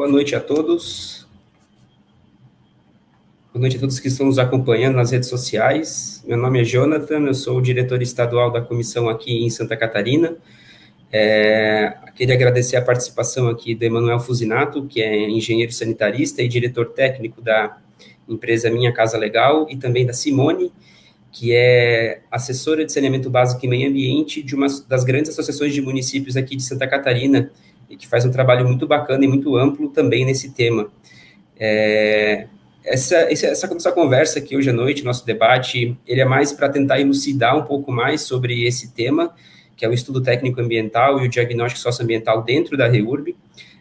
Boa noite a todos. Boa noite a todos que estão nos acompanhando nas redes sociais. Meu nome é Jonathan, eu sou o diretor estadual da comissão aqui em Santa Catarina. É, queria agradecer a participação aqui do Emanuel Fusinato, que é engenheiro sanitarista e diretor técnico da empresa Minha Casa Legal, e também da Simone, que é assessora de saneamento básico e meio ambiente de uma das grandes associações de municípios aqui de Santa Catarina, e que faz um trabalho muito bacana e muito amplo também nesse tema. É, essa, essa nossa conversa aqui hoje à noite, nosso debate, ele é mais para tentar elucidar um pouco mais sobre esse tema, que é o estudo técnico ambiental e o diagnóstico socioambiental dentro da REURB,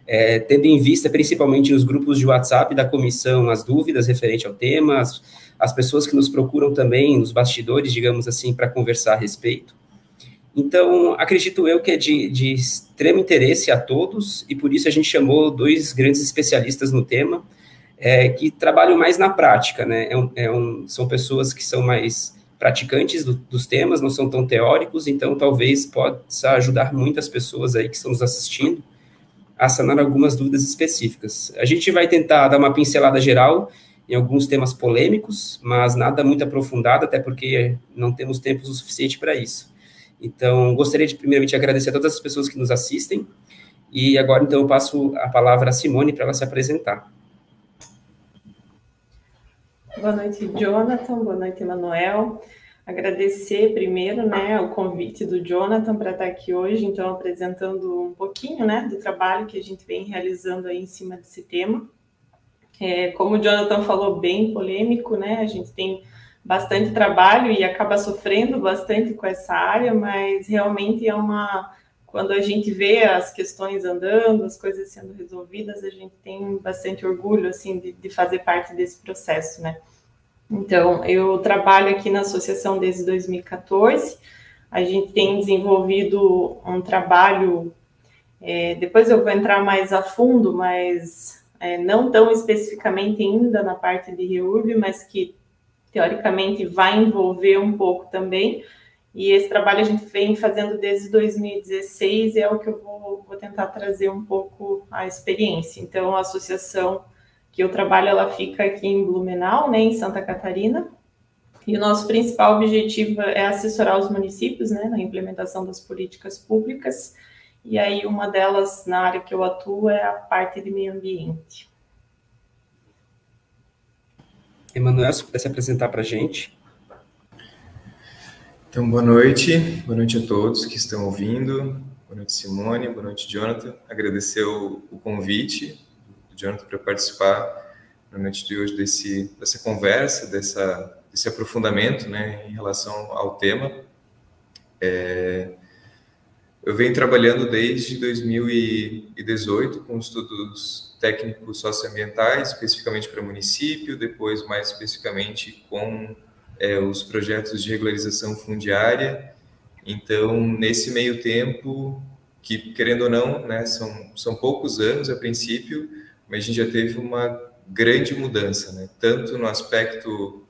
é, tendo em vista principalmente nos grupos de WhatsApp da comissão as dúvidas referentes ao tema, as, as pessoas que nos procuram também nos bastidores, digamos assim, para conversar a respeito. Então, acredito eu que é de, de, extremo interesse a todos, e por isso a gente chamou dois grandes especialistas no tema, é, que trabalham mais na prática, né? É um, é um, são pessoas que são mais praticantes do, dos temas, não são tão teóricos, então talvez possa ajudar muitas pessoas aí que estão nos assistindo a sanar algumas dúvidas específicas. A gente vai tentar dar uma pincelada geral em alguns temas polêmicos, mas nada muito aprofundado, até porque não temos tempo suficiente para isso. Então, gostaria de primeiramente agradecer a todas as pessoas que nos assistem, e agora então eu passo a palavra a Simone para ela se apresentar. Boa noite, Jonathan, boa noite, Emanuel. Agradecer primeiro né, o convite do Jonathan para estar aqui hoje, então apresentando um pouquinho né, do trabalho que a gente vem realizando aí em cima desse tema. É, como o Jonathan falou, bem polêmico, né? A gente tem bastante trabalho e acaba sofrendo bastante com essa área, mas realmente é uma. Quando a gente vê as questões andando, as coisas sendo resolvidas, a gente tem bastante orgulho assim de, de fazer parte desse processo, né? Então, eu trabalho aqui na associação desde 2014. A gente tem desenvolvido um trabalho. É, depois eu vou entrar mais a fundo, mas é, não tão especificamente ainda na parte de REURB, mas que teoricamente vai envolver um pouco também. E esse trabalho a gente vem fazendo desde 2016 e é o que eu vou, vou tentar trazer um pouco a experiência. Então, a associação que eu trabalho, ela fica aqui em Blumenau, né, em Santa Catarina, e o nosso principal objetivo é assessorar os municípios, né, na implementação das políticas públicas, e aí uma delas, na área que eu atuo, é a parte de meio ambiente. Emanuel, se pudesse apresentar para a gente. Então, boa noite, boa noite a todos que estão ouvindo, boa noite Simone, boa noite Jonathan, agradecer o, o convite Jonathan, para participar na noite de hoje desse, dessa conversa, dessa, desse aprofundamento né, em relação ao tema. É, eu venho trabalhando desde 2018 com estudos técnicos socioambientais, especificamente para município, depois mais especificamente com é, os projetos de regularização fundiária. Então, nesse meio tempo, que querendo ou não, né, são, são poucos anos a princípio, mas a gente já teve uma grande mudança, né? tanto no aspecto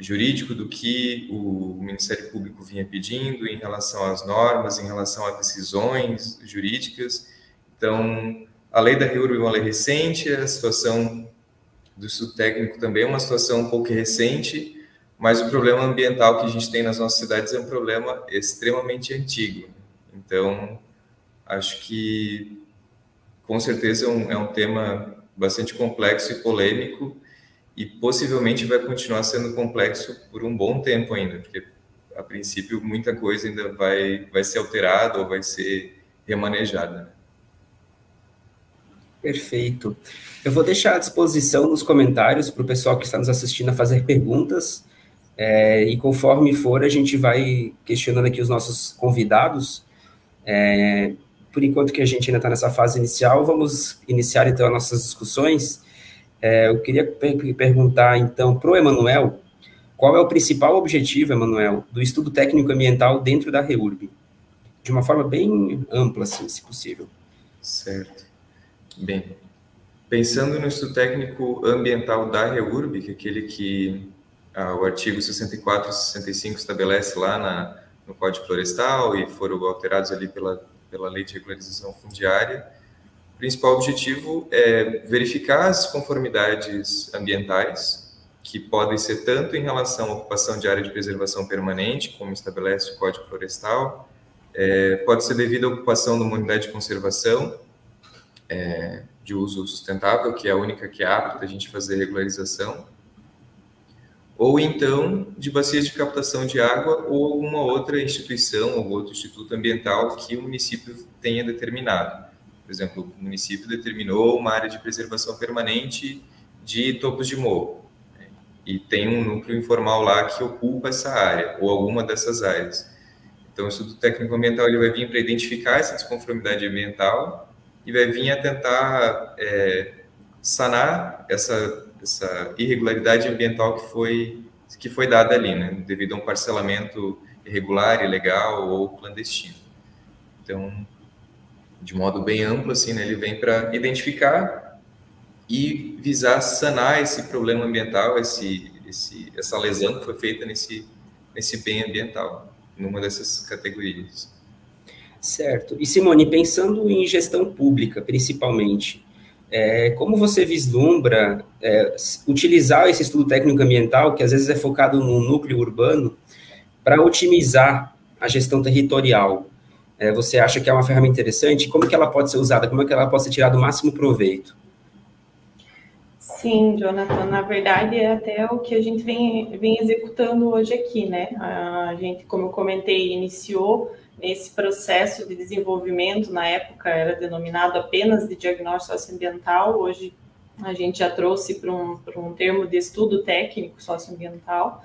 jurídico do que o Ministério Público vinha pedindo em relação às normas, em relação a decisões jurídicas. Então, a lei da REURB é uma lei recente, a situação do estudo técnico também é uma situação um pouco recente, mas o problema ambiental que a gente tem nas nossas cidades é um problema extremamente antigo. Então, acho que com certeza é um, é um tema bastante complexo e polêmico e possivelmente vai continuar sendo complexo por um bom tempo ainda, porque a princípio muita coisa ainda vai, vai ser alterada ou vai ser remanejada. Perfeito. Eu vou deixar à disposição nos comentários para o pessoal que está nos assistindo a fazer perguntas. É, e conforme for, a gente vai questionando aqui os nossos convidados. É, por enquanto que a gente ainda está nessa fase inicial, vamos iniciar então as nossas discussões. É, eu queria perguntar então para o Emanuel, qual é o principal objetivo, Emanuel, do estudo técnico ambiental dentro da REURB? De uma forma bem ampla, assim, se possível. Certo. Bem, pensando no estudo técnico ambiental da REURB, que é aquele que ah, o artigo 64 e 65 estabelece lá na, no Código Florestal e foram alterados ali pela pela Lei de Regularização Fundiária, principal objetivo é verificar as conformidades ambientais, que podem ser tanto em relação à ocupação de área de preservação permanente, como estabelece o Código Florestal, é, pode ser devido à ocupação de uma unidade de conservação é, de uso sustentável, que é a única que abre para a gente fazer regularização, ou então de bacias de captação de água ou alguma outra instituição ou outro instituto ambiental que o município tenha determinado. Por exemplo, o município determinou uma área de preservação permanente de topos de morro né? e tem um núcleo informal lá que ocupa essa área ou alguma dessas áreas. Então, o estudo técnico ambiental ele vai vir para identificar essa desconformidade ambiental e vai vir a tentar é, sanar essa essa irregularidade ambiental que foi que foi dada ali, né, devido a um parcelamento irregular, ilegal ou clandestino. Então, de modo bem amplo, assim, né, ele vem para identificar e visar sanar esse problema ambiental, esse, esse, essa lesão que foi feita nesse, nesse bem ambiental, numa dessas categorias. Certo. E Simone, pensando em gestão pública, principalmente, é, como você vislumbra é, utilizar esse estudo técnico ambiental, que às vezes é focado no núcleo urbano, para otimizar a gestão territorial? É, você acha que é uma ferramenta interessante? Como que ela pode ser usada? Como é que ela pode ser tirada o máximo proveito? Sim, Jonathan, na verdade é até o que a gente vem, vem executando hoje aqui, né? A gente, como eu comentei, iniciou esse processo de desenvolvimento, na época era denominado apenas de diagnóstico socioambiental, hoje a gente já trouxe para um, um termo de estudo técnico socioambiental,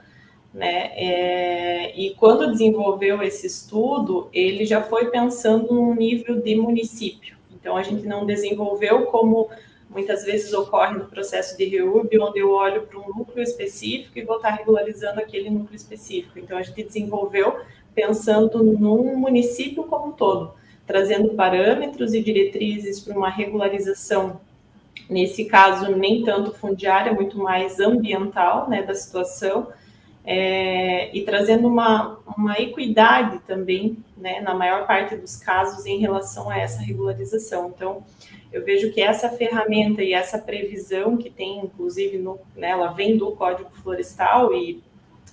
né? É, e quando desenvolveu esse estudo, ele já foi pensando num nível de município. Então, a gente não desenvolveu como muitas vezes ocorre no processo de REURB, onde eu olho para um núcleo específico e vou estar regularizando aquele núcleo específico. Então, a gente desenvolveu pensando num município como um todo, trazendo parâmetros e diretrizes para uma regularização, nesse caso, nem tanto fundiária, muito mais ambiental né, da situação, é, e trazendo uma, uma equidade também, né, na maior parte dos casos, em relação a essa regularização. Então, eu vejo que essa ferramenta e essa previsão que tem, inclusive, no, né, ela vem do Código Florestal e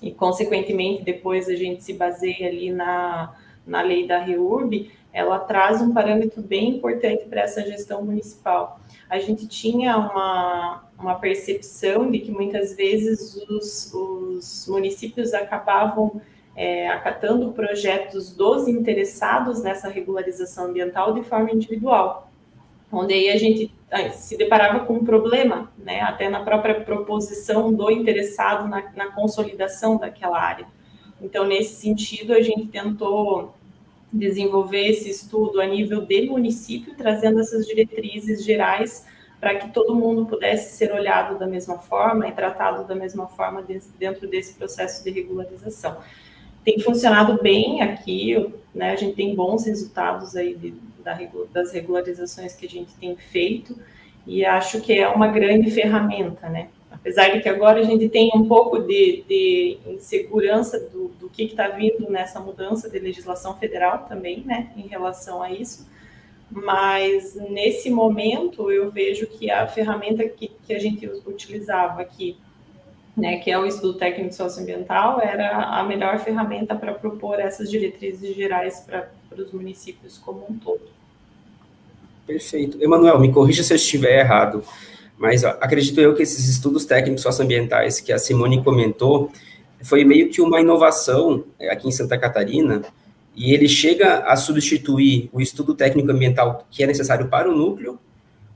e, consequentemente, depois a gente se baseia ali na, na lei da REURB, ela traz um parâmetro bem importante para essa gestão municipal. A gente tinha uma, uma percepção de que muitas vezes os, os municípios acabavam é, acatando projetos dos interessados nessa regularização ambiental de forma individual, onde aí a gente se deparava com um problema, né, até na própria proposição do interessado na, na, consolidação daquela área. Então, nesse sentido, a gente tentou desenvolver esse estudo a nível de município, trazendo essas diretrizes gerais para que todo mundo pudesse ser olhado da mesma forma e tratado da mesma forma dentro desse processo de regularização. Tem funcionado bem aqui, né, a gente tem bons resultados aí de, da, das regularizações que a gente tem feito, e acho que é uma grande ferramenta, né? Apesar de que agora a gente tem um pouco de, de insegurança do, do que está vindo nessa mudança de legislação federal também, né, em relação a isso, mas nesse momento eu vejo que a ferramenta que, que a gente utilizava aqui, né, que é o estudo técnico socioambiental, era a melhor ferramenta para propor essas diretrizes gerais para os municípios como um todo. Perfeito. Emanuel, me corrija se eu estiver errado, mas ó, acredito eu que esses estudos técnicos socioambientais que a Simone comentou foi meio que uma inovação é, aqui em Santa Catarina, e ele chega a substituir o estudo técnico ambiental que é necessário para o núcleo,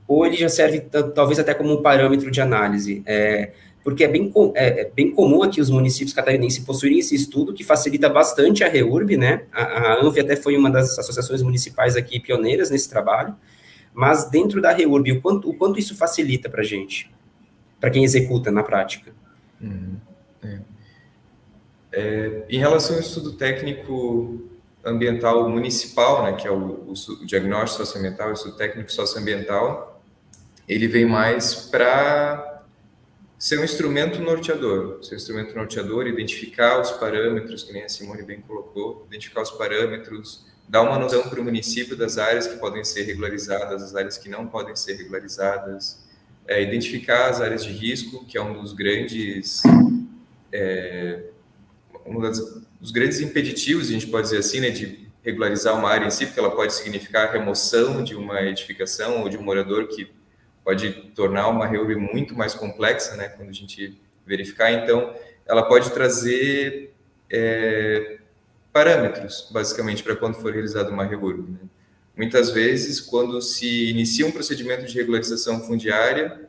ou ele já serve talvez até como um parâmetro de análise. É, porque é bem, é, é, bem comum aqui os municípios catarinenses possuírem esse estudo, que facilita bastante a REURB, né? A, a ANV até foi uma das associações municipais aqui pioneiras nesse trabalho, mas dentro da REURB, o quanto, o quanto isso facilita para a gente, para quem executa na prática? Uhum. É. É, em relação ao estudo técnico ambiental municipal, né, que é o, o, o diagnóstico socioambiental, o estudo técnico socioambiental, ele vem mais para ser um instrumento norteador, ser um instrumento norteador, identificar os parâmetros, que nem a Simone bem colocou, identificar os parâmetros dar uma noção para o município das áreas que podem ser regularizadas, as áreas que não podem ser regularizadas, é, identificar as áreas de risco, que é um dos grandes é, um dos grandes impeditivos, a gente pode dizer assim, né, de regularizar uma área em si, porque ela pode significar a remoção de uma edificação ou de um morador que pode tornar uma reúbe muito mais complexa, né, quando a gente verificar. Então, ela pode trazer é, parâmetros, basicamente, para quando for realizada uma reúbe. Né? Muitas vezes, quando se inicia um procedimento de regularização fundiária,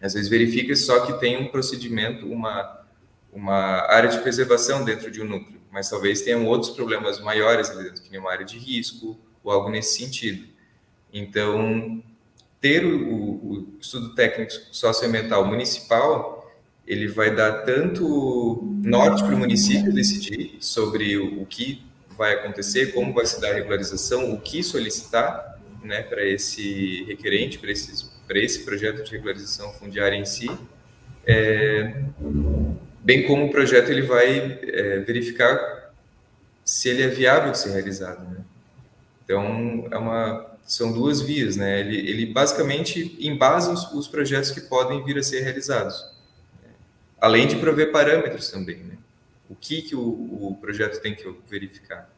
às vezes verifica só que tem um procedimento, uma, uma área de preservação dentro de um núcleo, mas talvez tenham outros problemas maiores ali dentro, que nem uma área de risco ou algo nesse sentido. Então, ter o, o estudo técnico socioambiental municipal ele vai dar tanto norte para o município decidir sobre o, o, que vai acontecer, como vai se dar a regularização, o que solicitar né, para esse requerente, para, para esse projeto de regularização fundiária em si, é, bem como o projeto ele vai é, verificar se ele é viável de ser realizado. Né? Então, é uma, são duas vias, né? Ele, ele basicamente embasa os, os projetos que podem vir a ser realizados além de prover parâmetros também, né? O que, que o, o projeto tem que verificar?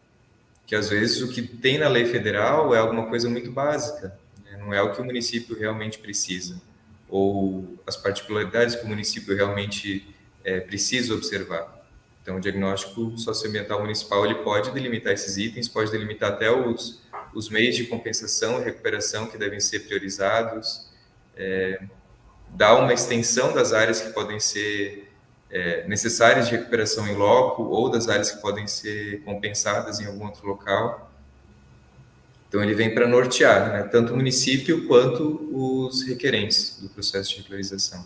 Que às vezes o que tem na lei federal é alguma coisa muito básica, né? não é o que o município realmente precisa, ou as particularidades que o município realmente é, precisa observar. Então, o diagnóstico socioambiental municipal ele pode delimitar esses itens, pode delimitar até os, os meios de compensação e recuperação que devem ser priorizados, é, dá uma extensão das áreas que podem ser é, necessárias de recuperação em loco ou das áreas que podem ser compensadas em algum outro local. Então, ele vem para nortear né, tanto o município quanto os requerentes do processo de regularização.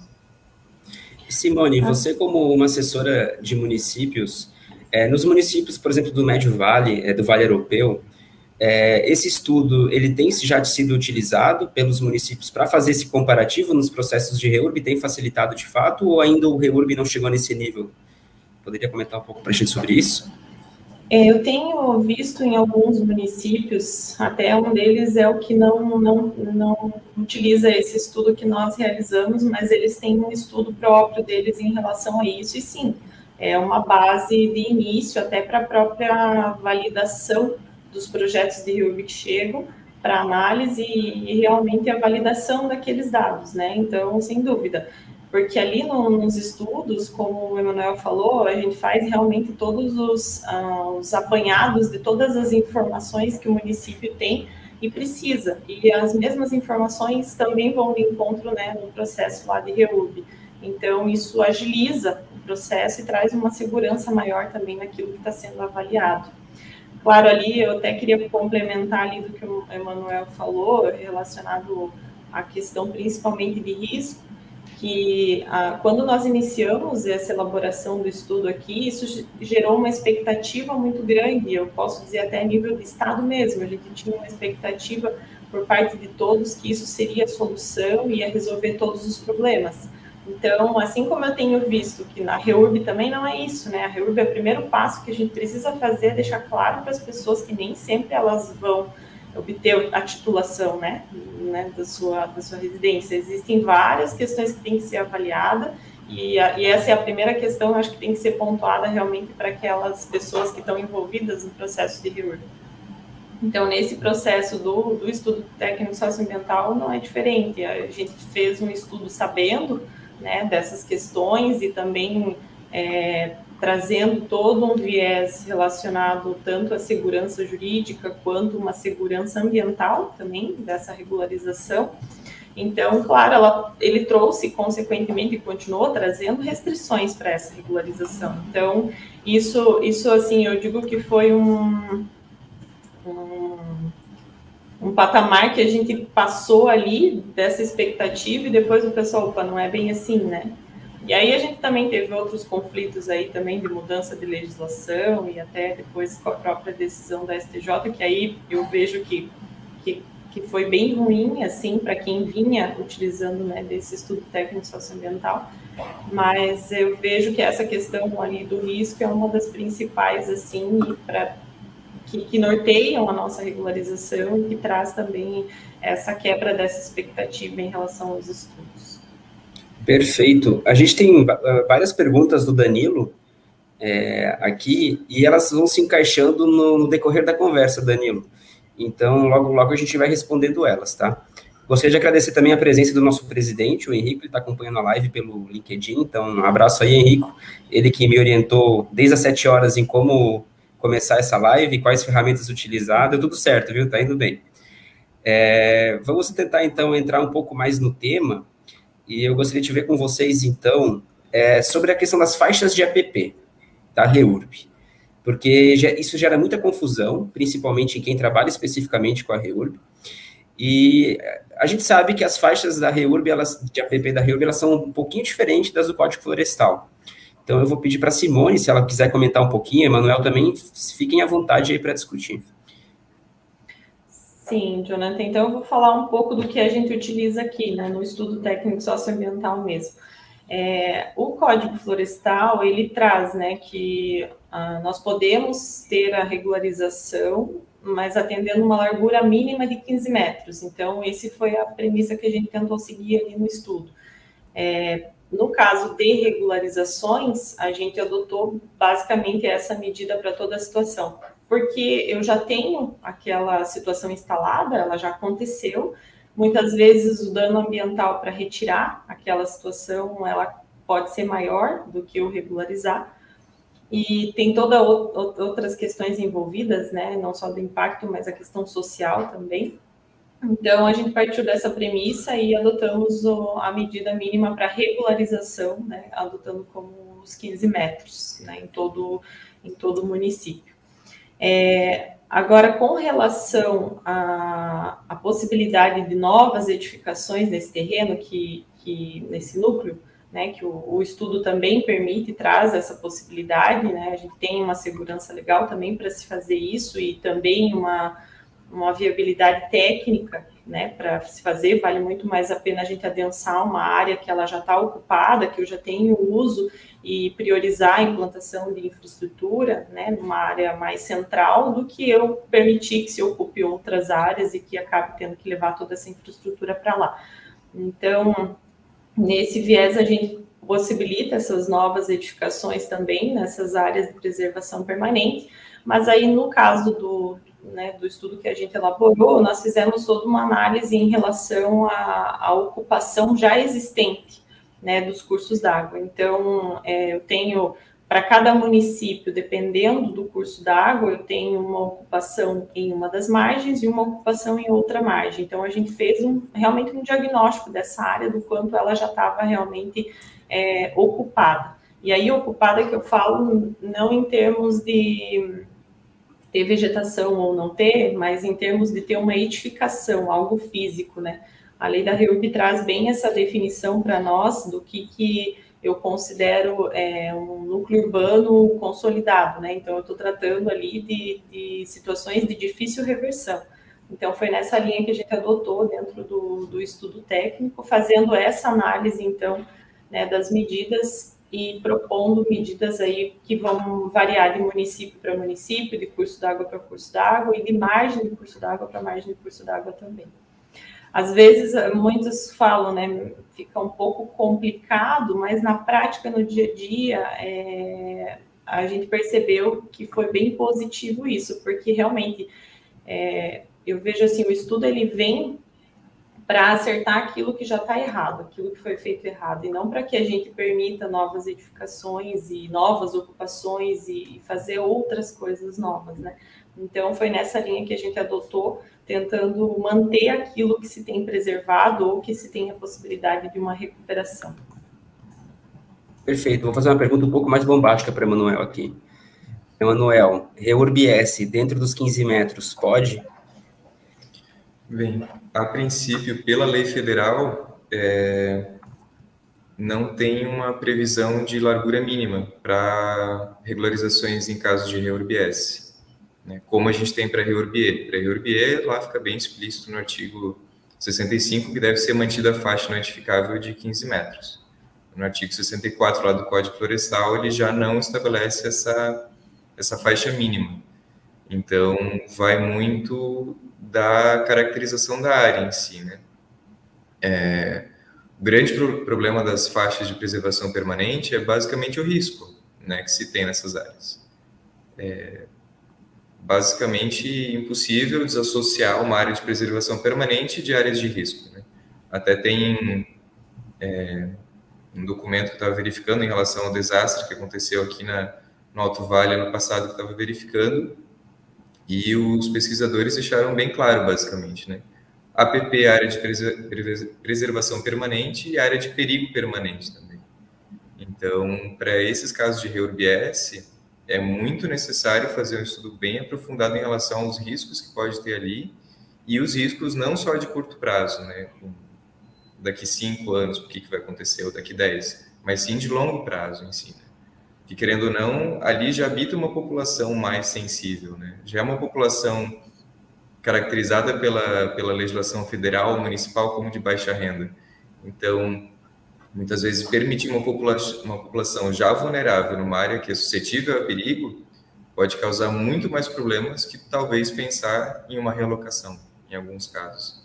Simone, você como uma assessora de municípios, é, nos municípios, por exemplo, do Médio Vale, é, do Vale Europeu, é, esse estudo ele tem já sido utilizado pelos municípios para fazer esse comparativo nos processos de REURB, tem facilitado de fato, ou ainda o REURB não chegou nesse nível? Poderia comentar um pouco para a gente sobre isso? É, eu tenho visto em alguns municípios, até um deles é o que não, não, não utiliza esse estudo que nós realizamos, mas eles têm um estudo próprio deles em relação a isso, e sim, é uma base de início até para a própria validação dos projetos de que chegam para análise e, e, realmente a validação daqueles dados, né? Então, sem dúvida, porque ali no, nos estudos, como o Emanuel falou, a gente faz realmente todos os, uh, os apanhados de todas as informações que o município tem e precisa. E as mesmas informações também vão de encontro né, no processo lá de REUB. Então, isso agiliza o processo e traz uma segurança maior também naquilo que está sendo avaliado. Claro, ali eu até queria complementar ali do que o Emanuel falou, relacionado à questão principalmente de risco, que ah, quando nós iniciamos essa elaboração do estudo aqui, isso gerou uma expectativa muito grande, eu posso dizer até nível de Estado mesmo, a gente tinha uma expectativa por parte de todos que isso seria a solução e ia resolver todos os problemas. Então, assim como eu tenho visto que na REURB também não é isso, né? A REURB é o primeiro passo que a gente precisa fazer, é deixar claro para as pessoas que nem sempre elas vão obter a titulação, né, né da, sua, da sua residência. Existem várias questões que têm que ser avaliadas e, a, e essa é a primeira questão, acho que tem que ser pontuada realmente para aquelas pessoas que estão envolvidas no processo de REURB. Então, nesse processo do, do estudo técnico socioambiental não é diferente. A gente fez um estudo sabendo né, dessas questões e também é, trazendo todo um viés relacionado tanto à segurança jurídica quanto uma segurança ambiental também dessa regularização. Então, claro, ela, ele trouxe, consequentemente, e continuou trazendo restrições para essa regularização. Então, isso, isso, assim, eu digo que foi um, um um patamar que a gente passou ali dessa expectativa e depois o pessoal, opa, não é bem assim, né? E aí a gente também teve outros conflitos aí também de mudança de legislação e até depois com a própria decisão da STJ, que aí eu vejo que, que, que foi bem ruim, assim, para quem vinha utilizando, né, desse estudo técnico socioambiental, mas eu vejo que essa questão ali do risco é uma das principais, assim, para que, que norteiam a nossa regularização e que traz também essa quebra dessa expectativa em relação aos estudos. Perfeito. A gente tem várias perguntas do Danilo é, aqui e elas vão se encaixando no, no, decorrer da conversa, Danilo. Então, logo, logo a gente vai respondendo elas, tá? Gostaria de agradecer também a presença do nosso presidente, o Henrique, ele está acompanhando a live pelo LinkedIn, então um abraço aí, Henrique, ele que me orientou desde as sete horas em como começar essa live, quais ferramentas utilizar, deu tudo certo, viu? Tá indo bem. É, vamos tentar, então, entrar um pouco mais no tema, e eu gostaria de ver com vocês, então, é, sobre a questão das faixas de APP, da REURB, porque isso gera muita confusão, principalmente em quem trabalha especificamente com a REURB, e a gente sabe que as faixas da REURB, elas, de APP da REURB, elas são um pouquinho diferentes das do Código Florestal. Então, eu vou pedir para Simone, se ela quiser comentar um pouquinho, Emanuel também, fiquem à vontade aí para discutir. Sim, Jonathan, então eu vou falar um pouco do que a gente utiliza aqui, né, no estudo técnico socioambiental mesmo. É, o Código Florestal, ele traz, né, que ah, nós podemos ter a regularização mas atendendo uma largura mínima de 15 metros. Então, esse foi a premissa que a gente tentou seguir ali no estudo. É, no caso de regularizações, a gente adotou basicamente essa medida para toda a situação, porque eu já tenho aquela situação instalada, ela já aconteceu. Muitas vezes o dano ambiental para retirar aquela situação, ela pode ser maior do que o regularizar e tem todas outras questões envolvidas, né? Não só do impacto, mas a questão social também. Então, a gente partiu dessa premissa e adotamos a medida mínima para regularização, né? Adotando como os 15 metros, né? Em todo, em todo o município. É, agora, com relação à, possibilidade de novas edificações nesse terreno, que, que nesse núcleo, né, que o, o, estudo também permite, traz essa possibilidade, né, a gente tem uma segurança legal também para se fazer isso e também uma, uma viabilidade técnica, né, para se fazer, vale muito mais a pena a gente adensar uma área que ela já está ocupada, que eu já tenho uso e priorizar a implantação de infraestrutura, né, numa área mais central, do que eu permitir que se ocupe outras áreas e que acabe tendo que levar toda essa infraestrutura para lá. Então, Nesse viés, a gente possibilita essas novas edificações também nessas áreas de preservação permanente, mas aí no caso do, né, do estudo que a gente elaborou, nós fizemos toda uma análise em relação à, à ocupação já existente né, dos cursos d'água. Então, é, eu tenho para cada município, dependendo do curso d'água, eu tenho uma ocupação em uma das margens e uma ocupação em outra margem. Então, a gente fez um, realmente um diagnóstico dessa área, do quanto ela já estava realmente é, ocupada. E aí, ocupada que eu falo não em termos de ter vegetação ou não ter, mas em termos de ter uma edificação, algo físico, né? A lei da REURB traz bem essa definição para nós do que, que eu considero é, um núcleo urbano consolidado, né? Então, eu estou tratando ali de, de, situações de difícil reversão. Então, foi nessa linha que a gente adotou dentro do, do estudo técnico, fazendo essa análise, então, né, das medidas e propondo medidas aí que vão variar de município para município, de curso d'água para curso d'água e de margem de curso d'água para margem de curso d'água também. Às vezes, eh, muitos falam, né, fica um pouco complicado, mas na prática, no dia a dia, é, a gente percebeu que foi bem positivo isso, porque realmente é, eu vejo assim, o estudo ele vem para acertar aquilo que já está errado, aquilo que foi feito errado, e não para que a gente permita novas edificações e novas ocupações e fazer outras coisas novas, né? Então foi nessa linha que a gente adotou tentando manter aquilo que se tem preservado ou que se tem a possibilidade de uma recuperação. Perfeito. Vou fazer uma pergunta um pouco mais bombástica para Emanuel aqui. Emanuel, REURB-S dentro dos 15 metros, pode? Bem, a princípio, pela lei federal, é, não tem uma previsão de largura mínima para regularizações em caso de REURB-S né, como a gente tem para a REURBE. Para a REURBE, lá fica bem explícito no artigo 65 que deve ser mantida a faixa notificável de 15 metros. No artigo 64 lá do Código Florestal, ele já não estabelece essa, essa faixa mínima. Então, vai muito da caracterização da área em si, né? É, o grande pro problema das faixas de preservação permanente é basicamente o risco, né, que se tem nessas áreas. É basicamente impossível desassociar uma área de preservação permanente de áreas de risco. Né? Até tem é, um documento que estava verificando em relação ao desastre que aconteceu aqui na, no Alto Vale ano passado, que estava verificando, e os pesquisadores deixaram bem claro, basicamente, né? APP, área de preservação permanente e área de perigo permanente também. Então, para esses casos de REURBS, é muito necessário fazer um estudo bem aprofundado em relação aos riscos que pode ter ali e os riscos não só de curto prazo, né? Daqui cinco anos, o que, que vai acontecer, ou daqui dez, mas sim de longo prazo em si. Que, querendo ou não, ali já habita uma população mais sensível, né? Já é uma população caracterizada pela, pela legislação federal, municipal, como de baixa renda. Então, muitas vezes permitir uma população, uma população já vulnerável numa área que é suscetível a perigo pode causar muito mais problemas que talvez pensar em uma realocação, em alguns casos.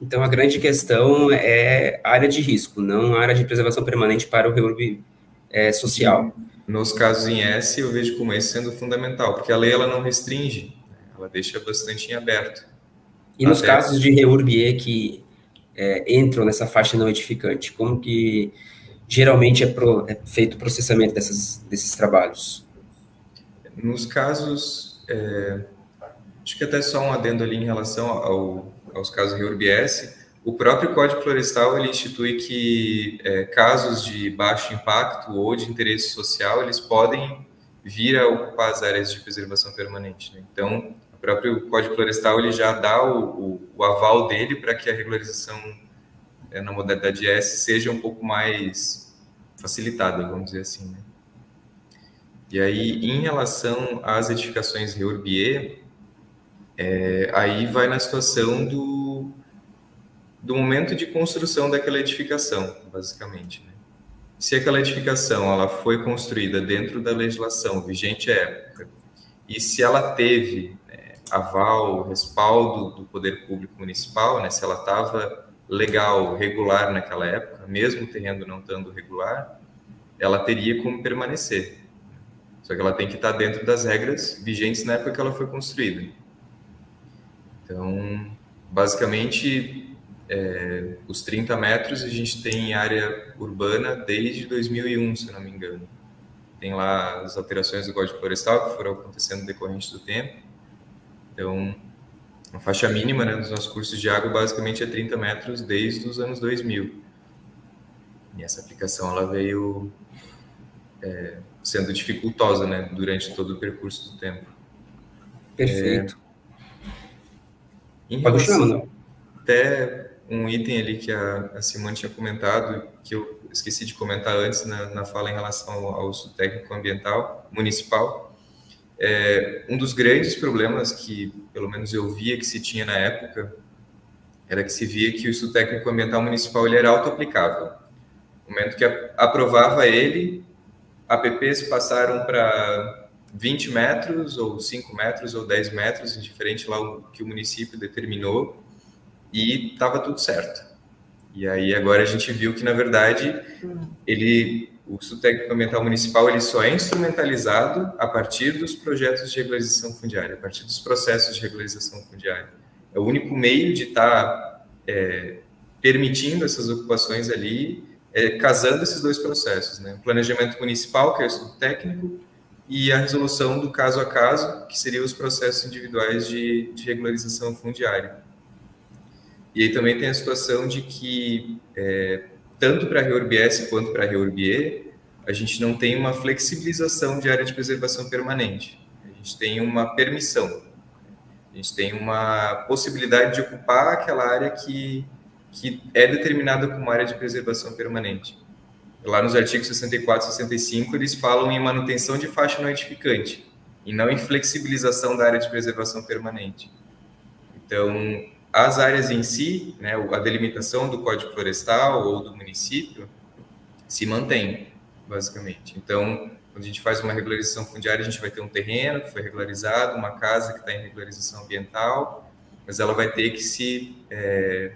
Então, a grande questão é área de risco, não área de preservação permanente para o é, social. Nos casos em S, eu vejo como esse sendo fundamental, porque a lei ela não restringe, ela deixa bastante em aberto. E nos casos de REURB que é, entram nessa faixa não edificante? Como que geralmente é, pro, é feito o processamento dessas, desses trabalhos? Nos casos, é, acho que até só um adendo ali em relação ao, aos casos REURBS, o próprio Código Florestal ele institui que é, casos de baixo impacto ou de interesse social eles podem vir a ocupar as áreas de preservação permanente. Né? Então, próprio Código Florestal ele já dá o, o, o aval dele para que a regularização é, na modalidade S seja um pouco mais facilitada, vamos dizer assim. Né? E aí, em relação às edificações Reurbier, é, aí vai na situação do, do momento de construção daquela edificação, basicamente. Né? Se aquela edificação ela foi construída dentro da legislação vigente à época, e se ela teve aval, respaldo do poder público municipal, né, se ela estava legal, regular naquela época, mesmo o terreno não estando regular, ela teria como permanecer. Só que ela tem que estar dentro das regras vigentes na época que ela foi construída. Então, basicamente, é, os 30 metros a gente tem área urbana desde 2001, se não me engano. Tem lá as alterações do Código Florestal que foram acontecendo decorrente do tempo então, a faixa mínima né, dos nossos cursos de água basicamente é 30 metros desde os anos 2000. E essa aplicação ela veio é, sendo dificultosa né, durante todo o percurso do tempo. Perfeito. É, em relação, até um item ali que a, a Simone tinha comentado, que eu esqueci de comentar antes na, na fala em relação ao, ao uso técnico ambiental municipal, é, um dos grandes problemas que, pelo menos eu via que se tinha na época, era que se via que o estudo técnico ambiental municipal ele era auto-aplicável. No momento que aprovava ele, APPs passaram para 20 metros, ou 5 metros, ou 10 metros, indiferente lá o que o município determinou, e estava tudo certo. E aí agora a gente viu que, na verdade, ele o estudo técnico ambiental municipal ele só é instrumentalizado a partir dos projetos de regularização fundiária, a partir dos processos de regularização fundiária. É o único meio de estar tá, é, permitindo essas ocupações ali, é, casando esses dois processos, né? O planejamento municipal, que é o estudo técnico, e a resolução do caso a caso, que seriam os processos individuais de, de regularização fundiária. E aí também tem a situação de que é, tanto para a REURBS quanto para a REURBE, a gente não tem uma flexibilização de área de preservação permanente. A gente tem uma permissão. A gente tem uma possibilidade de ocupar aquela área que, que é determinada como área de preservação permanente. Lá nos artigos 64 e 65, eles falam em manutenção de faixa não edificante, e não em flexibilização da área de preservação permanente. Então, as áreas em si, né, a delimitação do Código Florestal ou do município, se mantém, basicamente. Então, Quando a gente faz uma regularização fundiária, a gente vai ter um terreno que foi regularizado, uma casa que está em regularização ambiental, mas ela vai ter que se é,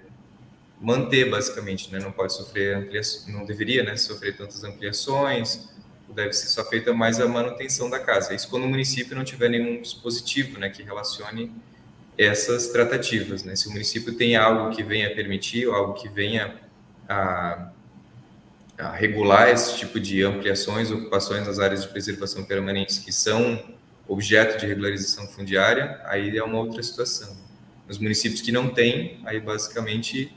manter basicamente, né? Não pode sofrer ampliações, não deveria, né? Sofrer tantas ampliações, deve ser só feita mais a manutenção da casa. Isso quando o município não tiver nenhum dispositivo, né? Que relacione essas tratativas, né? Se o município tem algo que venha permitir, ou algo que venha a a regular esse tipo de ampliações, ocupações nas áreas de preservação permanentes que são objeto de regularização fundiária, aí é uma outra situação. Nos municípios que não têm, aí basicamente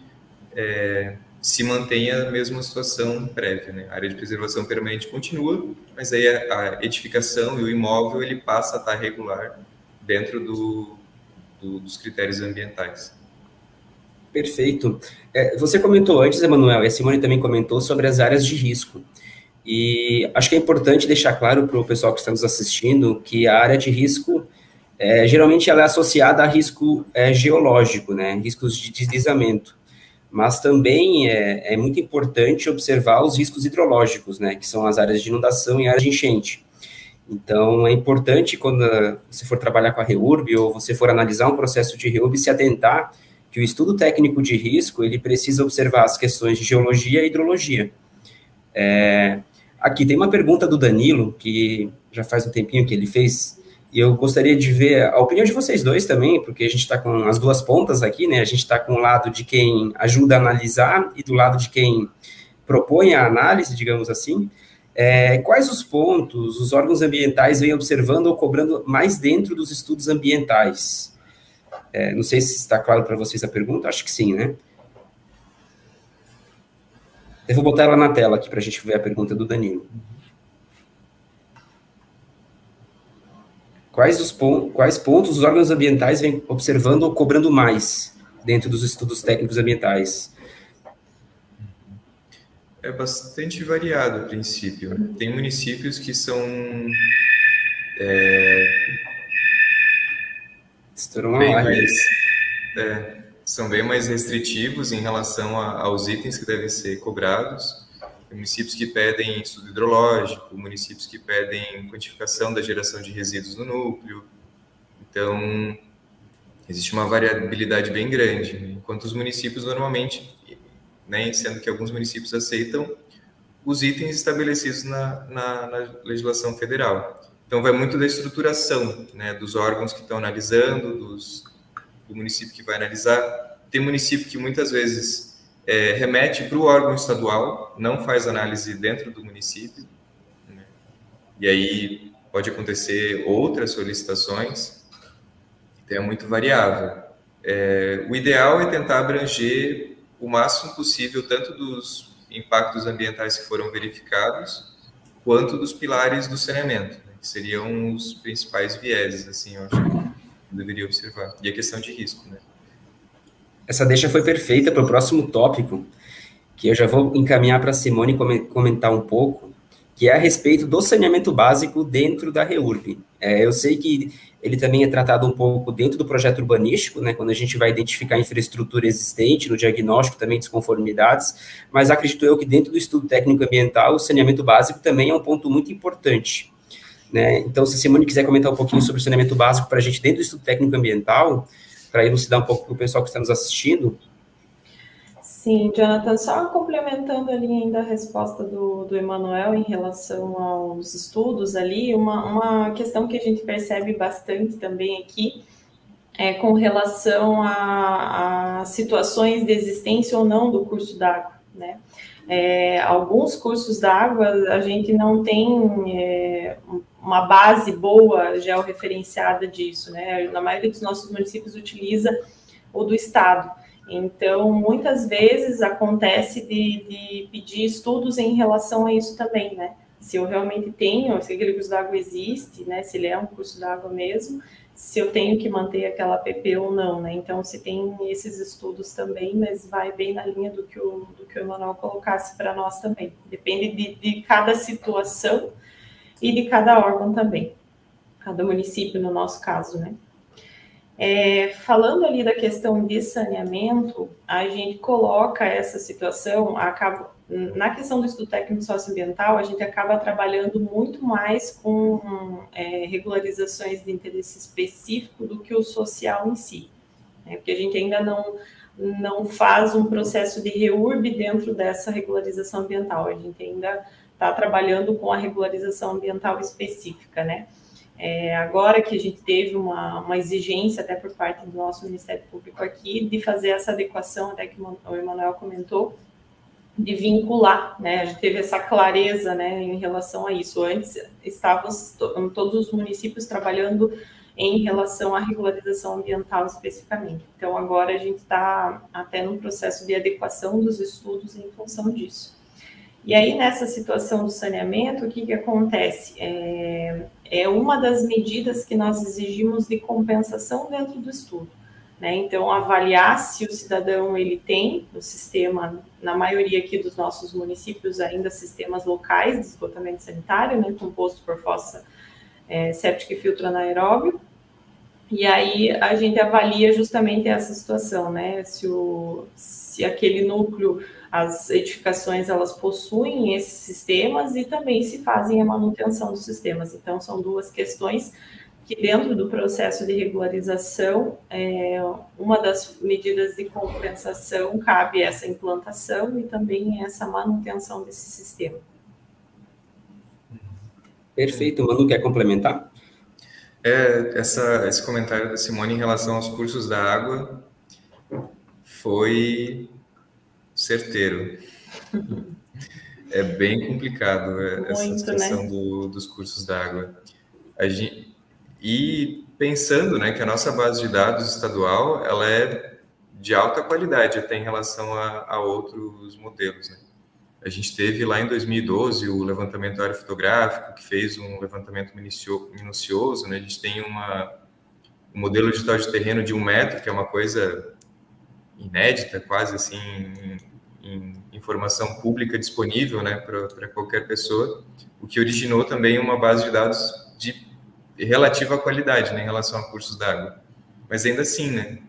é, se mantém a mesma situação prévia. Né? A área de preservação permanente continua, mas aí a, a edificação e o imóvel ele passa a estar regular dentro do, do, dos critérios ambientais. Perfeito. É, você comentou antes, Emanuel, e a Simone também comentou sobre as áreas de risco. E acho que é importante deixar claro para o pessoal que está nos assistindo que a área de risco, é, geralmente ela é associada a risco é, geológico, né, riscos de deslizamento. Mas também é, é, muito importante observar os riscos hidrológicos, né, que são as áreas de inundação e áreas de enchente. Então, é importante quando você for trabalhar com a REURB ou você for analisar um processo de REURB, se atentar que o estudo técnico de risco ele precisa observar as questões de geologia e hidrologia. É, aqui tem uma pergunta do Danilo, que já faz um tempinho que ele fez, e eu gostaria de ver a opinião de vocês dois também, porque a gente está com as duas pontas aqui, né? A gente está com o lado de quem ajuda a analisar e do lado de quem propõe a análise, digamos assim. É, quais os pontos os órgãos ambientais vêm observando ou cobrando mais dentro dos estudos ambientais? É, não sei se está claro para vocês a pergunta, acho que sim, né? Eu vou botar ela na tela aqui para a gente ver a pergunta do Danilo. Quais, os pon quais pontos os órgãos ambientais vêm observando ou cobrando mais dentro dos estudos técnicos ambientais? É bastante variado a princípio. Tem municípios que são é, bem mais, é, são bem mais restritivos em relação a, aos itens que devem ser cobrados. Tem municípios que pedem estudo hidrológico, municípios que pedem quantificação da geração de resíduos no núcleo. Então, existe uma variabilidade bem grande. Enquanto os municípios normalmente, né, sendo que alguns municípios aceitam os itens estabelecidos na, na, na legislação federal. Então, vai muito da estruturação né, dos órgãos que estão analisando, dos, do município que vai analisar. Tem município que muitas vezes é, remete para o órgão estadual, não faz análise dentro do município. Né? E aí pode acontecer outras solicitações. Então, é muito variável. É, o ideal é tentar abranger o máximo possível, tanto dos impactos ambientais que foram verificados, quanto dos pilares do saneamento que seriam os principais vieses, assim, eu acho que deveria observar. E a questão de risco, né? Essa deixa foi perfeita para o próximo tópico, que eu já vou encaminhar para a Simone comentar um pouco, que é a respeito do saneamento básico dentro da REURB. É, eu sei que ele também é tratado um pouco dentro do projeto urbanístico, né, quando a gente vai identificar infraestrutura existente, no diagnóstico também desconformidades, mas acredito eu que dentro do estudo técnico ambiental, o saneamento básico também é um ponto muito importante. Né? Então, se a Simone quiser comentar um pouquinho sobre o saneamento básico para a gente dentro do estudo técnico ambiental, para elucidar um pouco para o pessoal que está nos assistindo. Sim, Jonathan, só complementando ali ainda a resposta do, do Emanuel em relação aos estudos ali, uma, uma questão que a gente percebe bastante também aqui é com relação a, a situações de existência ou não do curso d'água, né? É, alguns cursos d'água a gente não tem é, uma base boa georreferenciada disso, né? Na maioria dos nossos municípios utiliza o do estado. Então, muitas vezes acontece de, de pedir estudos em relação a isso também, né? Se eu realmente tenho, se aquele curso d'água existe, né? Se ele é um curso d'água mesmo, se eu tenho que manter aquela PP ou não, né? Então, se tem esses estudos também, mas vai bem na linha do que o, do que o Emanuel colocasse para nós também. Depende de, de cada situação e de cada órgão também, cada município, no nosso caso, né? É, falando ali da questão de saneamento, a gente coloca essa situação, acaba, na questão do estudo técnico socioambiental, a gente acaba trabalhando muito mais com é, regularizações de interesse específico do que o social em si, né? porque a gente ainda não, não faz um processo de reurb dentro dessa regularização ambiental, a gente ainda está trabalhando com a regularização ambiental específica, né? É, agora que a gente teve uma, uma, exigência, até por parte do nosso Ministério Público aqui, de fazer essa adequação, até que o Emanuel comentou, de vincular, né? A gente teve essa clareza, né, em relação a isso. Antes estávamos todos os municípios trabalhando em relação à regularização ambiental especificamente. Então agora a gente está até no processo de adequação dos estudos em função disso. E aí, nessa situação do saneamento, o que, que acontece? É, é uma das medidas que nós exigimos de compensação dentro do estudo. Né? Então, avaliar se o cidadão ele tem o sistema, na maioria aqui dos nossos municípios, ainda sistemas locais de esgotamento sanitário, né? composto por fossa é, séptica e filtro anaeróbio. E aí a gente avalia justamente essa situação, né? Se, o, se aquele núcleo as edificações elas possuem esses sistemas e também se fazem a manutenção dos sistemas. Então, são duas questões que dentro do processo de regularização, é, uma das medidas de compensação cabe essa implantação e também essa manutenção desse sistema. Perfeito. Manu, quer complementar? É, essa, esse comentário da Simone em relação aos cursos da água foi certeiro. É bem complicado é, Muito, essa situação né? do, dos cursos d'água. E pensando né, que a nossa base de dados estadual ela é de alta qualidade até em relação a, a outros modelos. Né? A gente teve lá em 2012 o levantamento aerofotográfico, que fez um levantamento minucioso. Né? A gente tem uma, um modelo digital de terreno de um metro, que é uma coisa inédita, quase assim, em informação pública disponível né, para qualquer pessoa, o que originou também uma base de dados de relativa qualidade né, em relação a cursos d'água. Mas ainda assim, né,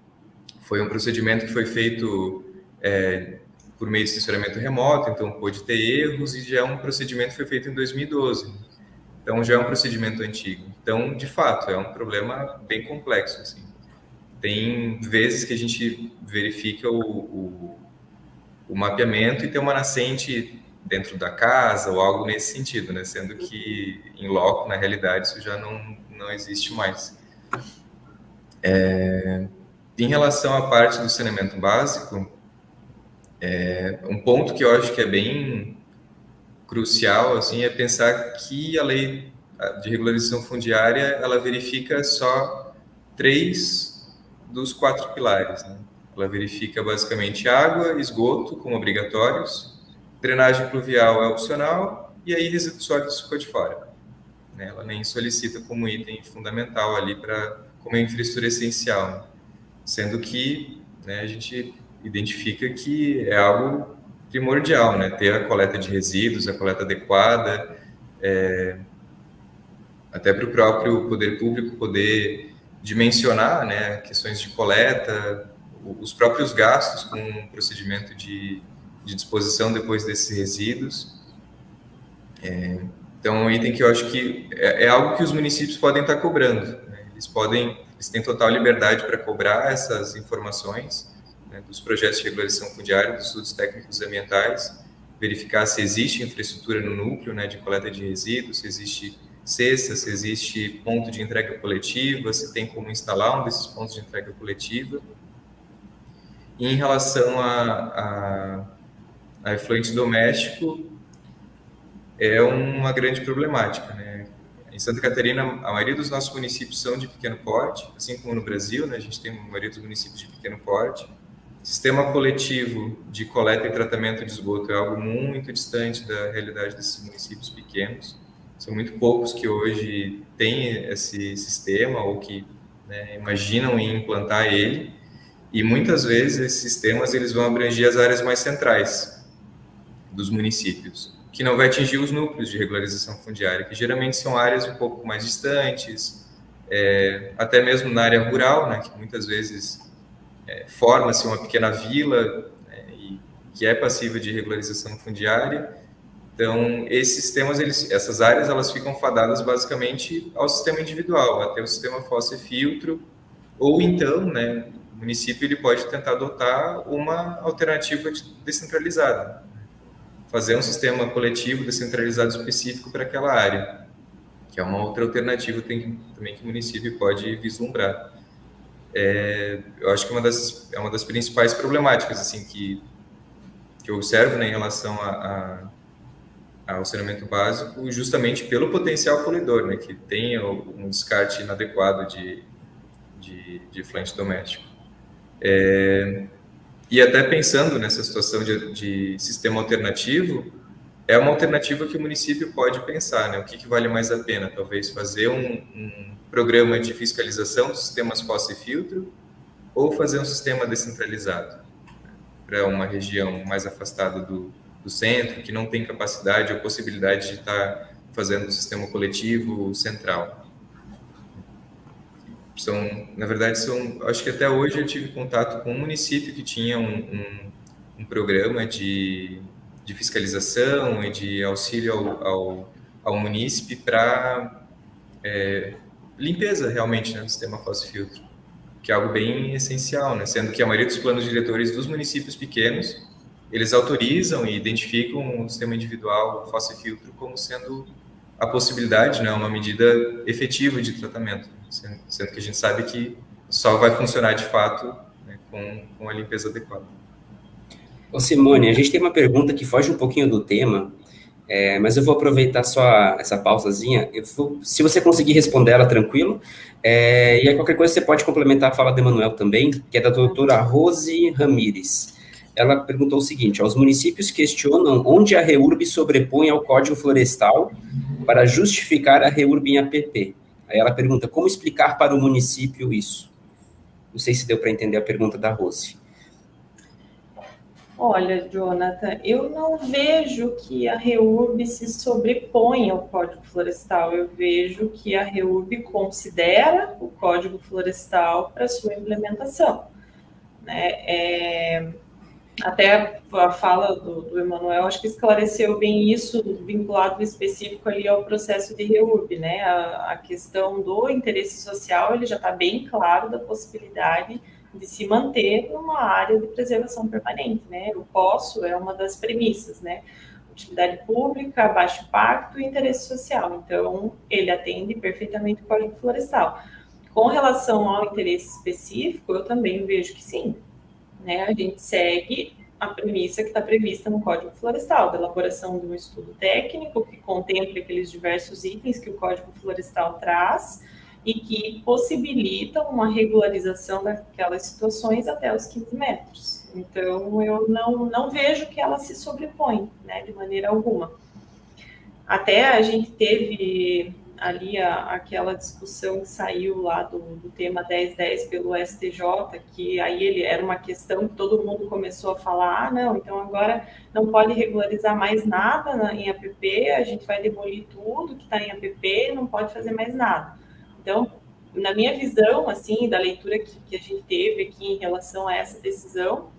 foi um procedimento que foi feito é, por meio de censuramento remoto, então pôde ter erros, e já é um procedimento que foi feito em 2012. Então já é um procedimento antigo. Então, de fato, é um problema bem complexo. Assim. Tem vezes que a gente verifica o, o o mapeamento e ter uma nascente dentro da casa ou algo nesse sentido, né? Sendo que em loco, na realidade, isso já não, não existe mais. É, em relação à parte do saneamento básico, é, um ponto que eu acho que é bem crucial assim é pensar que a lei de regularização fundiária ela verifica só três dos quatro pilares. Né? Ela verifica basicamente água, esgoto como obrigatórios, drenagem pluvial é opcional e aí resíduos sólidos ficou de fora. Né? Ela nem solicita como item fundamental ali para como infraestrutura essencial, né? sendo que né, a gente identifica que é algo primordial, né? Ter a coleta de resíduos, a coleta adequada, é, até para o próprio poder público poder dimensionar, né, questões de coleta, os próprios gastos com o procedimento de, de disposição depois desses resíduos. É, então, é um item que eu acho que é, é, algo que os municípios podem estar cobrando. Né? Eles podem, eles têm total liberdade para cobrar essas informações né, dos projetos de regularização fundiária, dos estudos técnicos ambientais, verificar se existe infraestrutura no núcleo né, de coleta de resíduos, se existe cesta, se existe ponto de entrega coletiva, se tem como instalar um desses pontos de entrega coletiva em relação a, a, a efluente doméstico, é uma grande problemática. Né? Em Santa Catarina, a maioria dos nossos municípios são de pequeno porte, assim como no Brasil, né? a gente tem a maioria dos municípios de pequeno porte. Sistema coletivo de coleta e tratamento de esgoto é algo muito distante da realidade desses municípios pequenos. São muito poucos que hoje têm esse sistema ou que né, imaginam em implantar ele. E muitas vezes esses sistemas eles vão abranger as áreas mais centrais dos municípios, que não vai atingir os núcleos de regularização fundiária, que geralmente são áreas um pouco mais distantes, é, até mesmo na área rural, né, que muitas vezes é, forma-se uma pequena vila né, e que é passível de regularização fundiária. Então, esses sistemas, eles, essas áreas, elas ficam fadadas basicamente ao sistema individual, até o sistema fóssil filtro, ou então, né, o município ele pode tentar adotar uma alternativa descentralizada, fazer um sistema coletivo descentralizado específico para aquela área, que é uma outra alternativa tem, também que o município pode vislumbrar. É, eu acho que uma das, é uma das principais problemáticas assim que, que eu observo né, em relação a, a, ao saneamento básico, justamente pelo potencial poluidor, né, que tem um descarte inadequado de, de, de doméstico. É, e até pensando nessa situação de, de, sistema alternativo, é uma alternativa que o município pode pensar, né? O que, que vale mais a pena? Talvez fazer um, um programa de fiscalização dos sistemas fóssil e filtro ou fazer um sistema descentralizado para uma região mais afastada do, do centro, que não tem capacidade ou possibilidade de estar fazendo um sistema coletivo central. São, na verdade, são, acho que até hoje eu tive contato com um município que tinha um, um, um programa de, de fiscalização e de auxílio ao, ao, ao munícipe para é, limpeza realmente né, do sistema fóssil filtro, que é algo bem essencial, né, sendo que a maioria dos planos diretores dos municípios pequenos eles autorizam e identificam o sistema individual fóssil filtro como sendo a possibilidade, né, uma medida efetiva de tratamento sendo, que a gente sabe que só vai funcionar de fato né, com, com a limpeza adequada. Ô Simone, a gente tem uma pergunta que foge um pouquinho do tema, é, mas eu vou aproveitar só essa pausazinha. Vou, se você conseguir responder ela tranquilo, é, e aí qualquer coisa você pode complementar a fala do Emanuel também, que é da doutora Rose Ramires. Ela perguntou o seguinte: os municípios questionam onde a REURB sobrepõe ao Código Florestal para justificar a REURB em APP. Aí ela pergunta: como explicar para o município isso? Não sei se deu para entender a pergunta da Rose. Olha, Jonathan, eu não vejo que a REURB se sobrepõe ao Código Florestal. Eu vejo que a REURB considera o Código Florestal para sua implementação. Né? É, até a fala do, do Emanuel, acho que esclareceu bem isso, vinculado específico ali ao processo de REURB, né? A, a questão do interesse social, ele já está bem claro da possibilidade de se manter numa área de preservação permanente, né? O poço é uma das premissas, né? Utilidade pública, baixo impacto e interesse social. Então, ele atende perfeitamente o Código Florestal. Com relação ao interesse específico, eu também vejo que sim, né, a gente segue a premissa que está prevista no Código Florestal, da elaboração de um estudo técnico que contemple aqueles diversos itens que o Código Florestal traz e que possibilitam uma regularização daquelas situações até os 15 metros. Então, eu não, não vejo que ela se sobrepõe, né, de maneira alguma. Até a gente teve ali a, aquela discussão que saiu lá do, do, tema 1010 pelo STJ, que aí ele era uma questão que todo mundo começou a falar, ah, não, então agora não pode regularizar mais nada na, em APP, a gente vai demolir tudo que está em APP, não pode fazer mais nada. Então, na minha visão, assim, da leitura que, que a gente teve aqui em relação a essa decisão,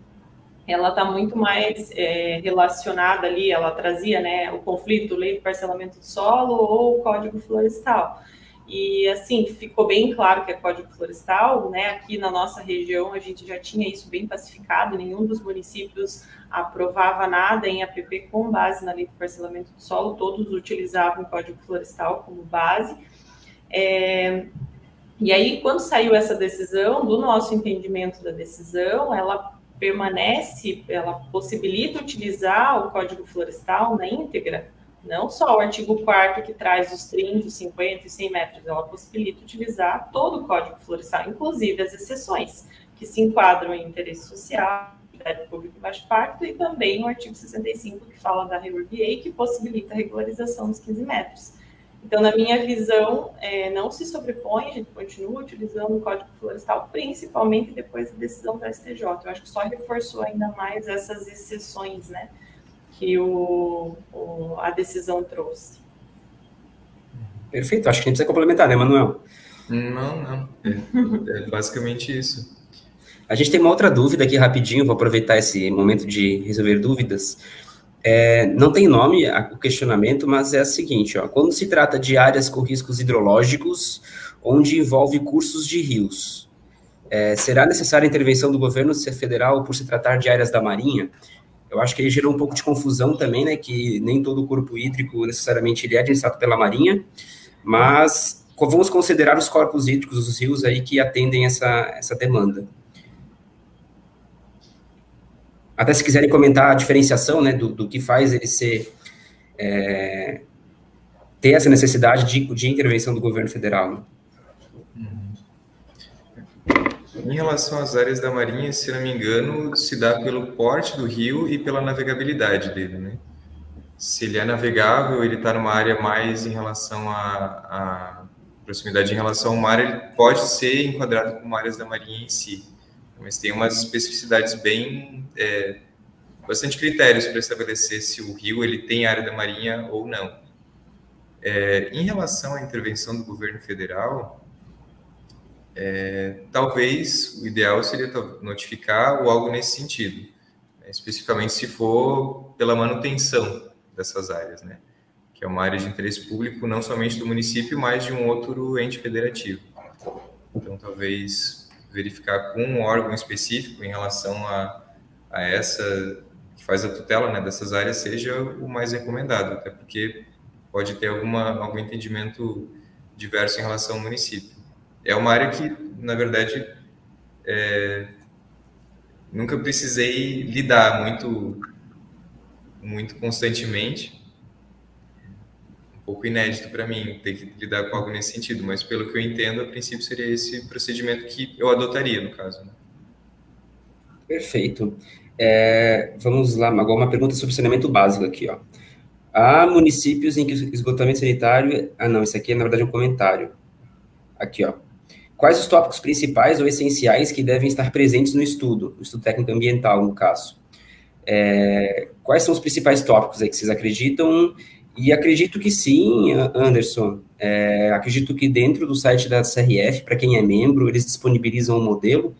ela está muito mais é, relacionada ali, ela trazia né, o conflito, lei do parcelamento do solo ou o código florestal. E assim, ficou bem claro que é código florestal, né? Aqui na nossa região a gente já tinha isso bem pacificado, nenhum dos municípios aprovava nada em APP com base na lei do parcelamento do solo, todos utilizavam o código florestal como base. É, e aí, quando saiu essa decisão, do nosso entendimento da decisão, ela permanece, ela possibilita utilizar o Código Florestal na íntegra, não só o artigo 4 que traz os 30, 50 e 100 metros, ela possibilita utilizar todo o Código Florestal, inclusive as exceções, que se enquadram em interesse social, utilidade pública e baixo pacto, e também o artigo 65, que fala da REURBA, que possibilita a regularização dos 15 metros. Então, na minha visão, é, não se sobrepõe, a gente continua utilizando o Código Florestal, principalmente depois da decisão da STJ. Eu acho que só reforçou ainda mais essas exceções né, que o, o a decisão trouxe. Perfeito, acho que a gente precisa complementar, né, Manuel? Não, não. É, é basicamente isso. A gente tem uma outra dúvida aqui rapidinho, vou aproveitar esse momento de resolver dúvidas. É, não tem nome o questionamento, mas é o seguinte: ó, quando se trata de áreas com riscos hidrológicos, onde envolve cursos de rios, é, será necessária a intervenção do governo federal por se tratar de áreas da Marinha? Eu acho que ele gerou um pouco de confusão também, né? Que nem todo o corpo hídrico necessariamente ele é administrado pela Marinha, mas vamos considerar os corpos hídricos, os rios aí que atendem essa, essa demanda. Até se quiserem comentar a diferenciação né, do, do que faz ele ser é, ter essa necessidade de, de intervenção do governo federal. Né? Em relação às áreas da Marinha, se não me engano, se dá pelo porte do rio e pela navegabilidade dele, né? Se ele é navegável, ele está numa área mais em relação à, proximidade em relação ao mar, ele pode ser enquadrado como áreas da Marinha em si mas tem umas especificidades bem é, bastante critérios para estabelecer se o rio ele tem área da marinha ou não. É, em relação à intervenção do governo federal, é, talvez o ideal seria notificar ou algo nesse sentido, né? especificamente se for pela manutenção dessas áreas, né? que é uma área de interesse público não somente do município, mas de um outro ente federativo. Então, talvez verificar com um órgão específico em relação a, a essa que faz a tutela né, dessas áreas seja o mais recomendado, até porque pode ter alguma, algum entendimento diverso em relação ao município. É uma área que, na verdade, é, nunca precisei lidar muito, muito constantemente, pouco inédito para mim ter que lidar com algo nesse sentido, mas pelo que eu entendo, a princípio seria esse procedimento que eu adotaria, no caso. Né? Perfeito. É, vamos lá, agora uma pergunta sobre saneamento básico aqui, ó. Há municípios em que o esgotamento sanitário... Ah, não, isso aqui é, na verdade, um comentário. Aqui, ó. Quais os tópicos principais ou essenciais que devem estar presentes no estudo, no estudo técnico ambiental, no caso? É, quais são os principais tópicos aí que vocês acreditam e acredito que sim, Anderson. É, acredito que dentro do site da CRF, para quem é membro, eles disponibilizam um modelo.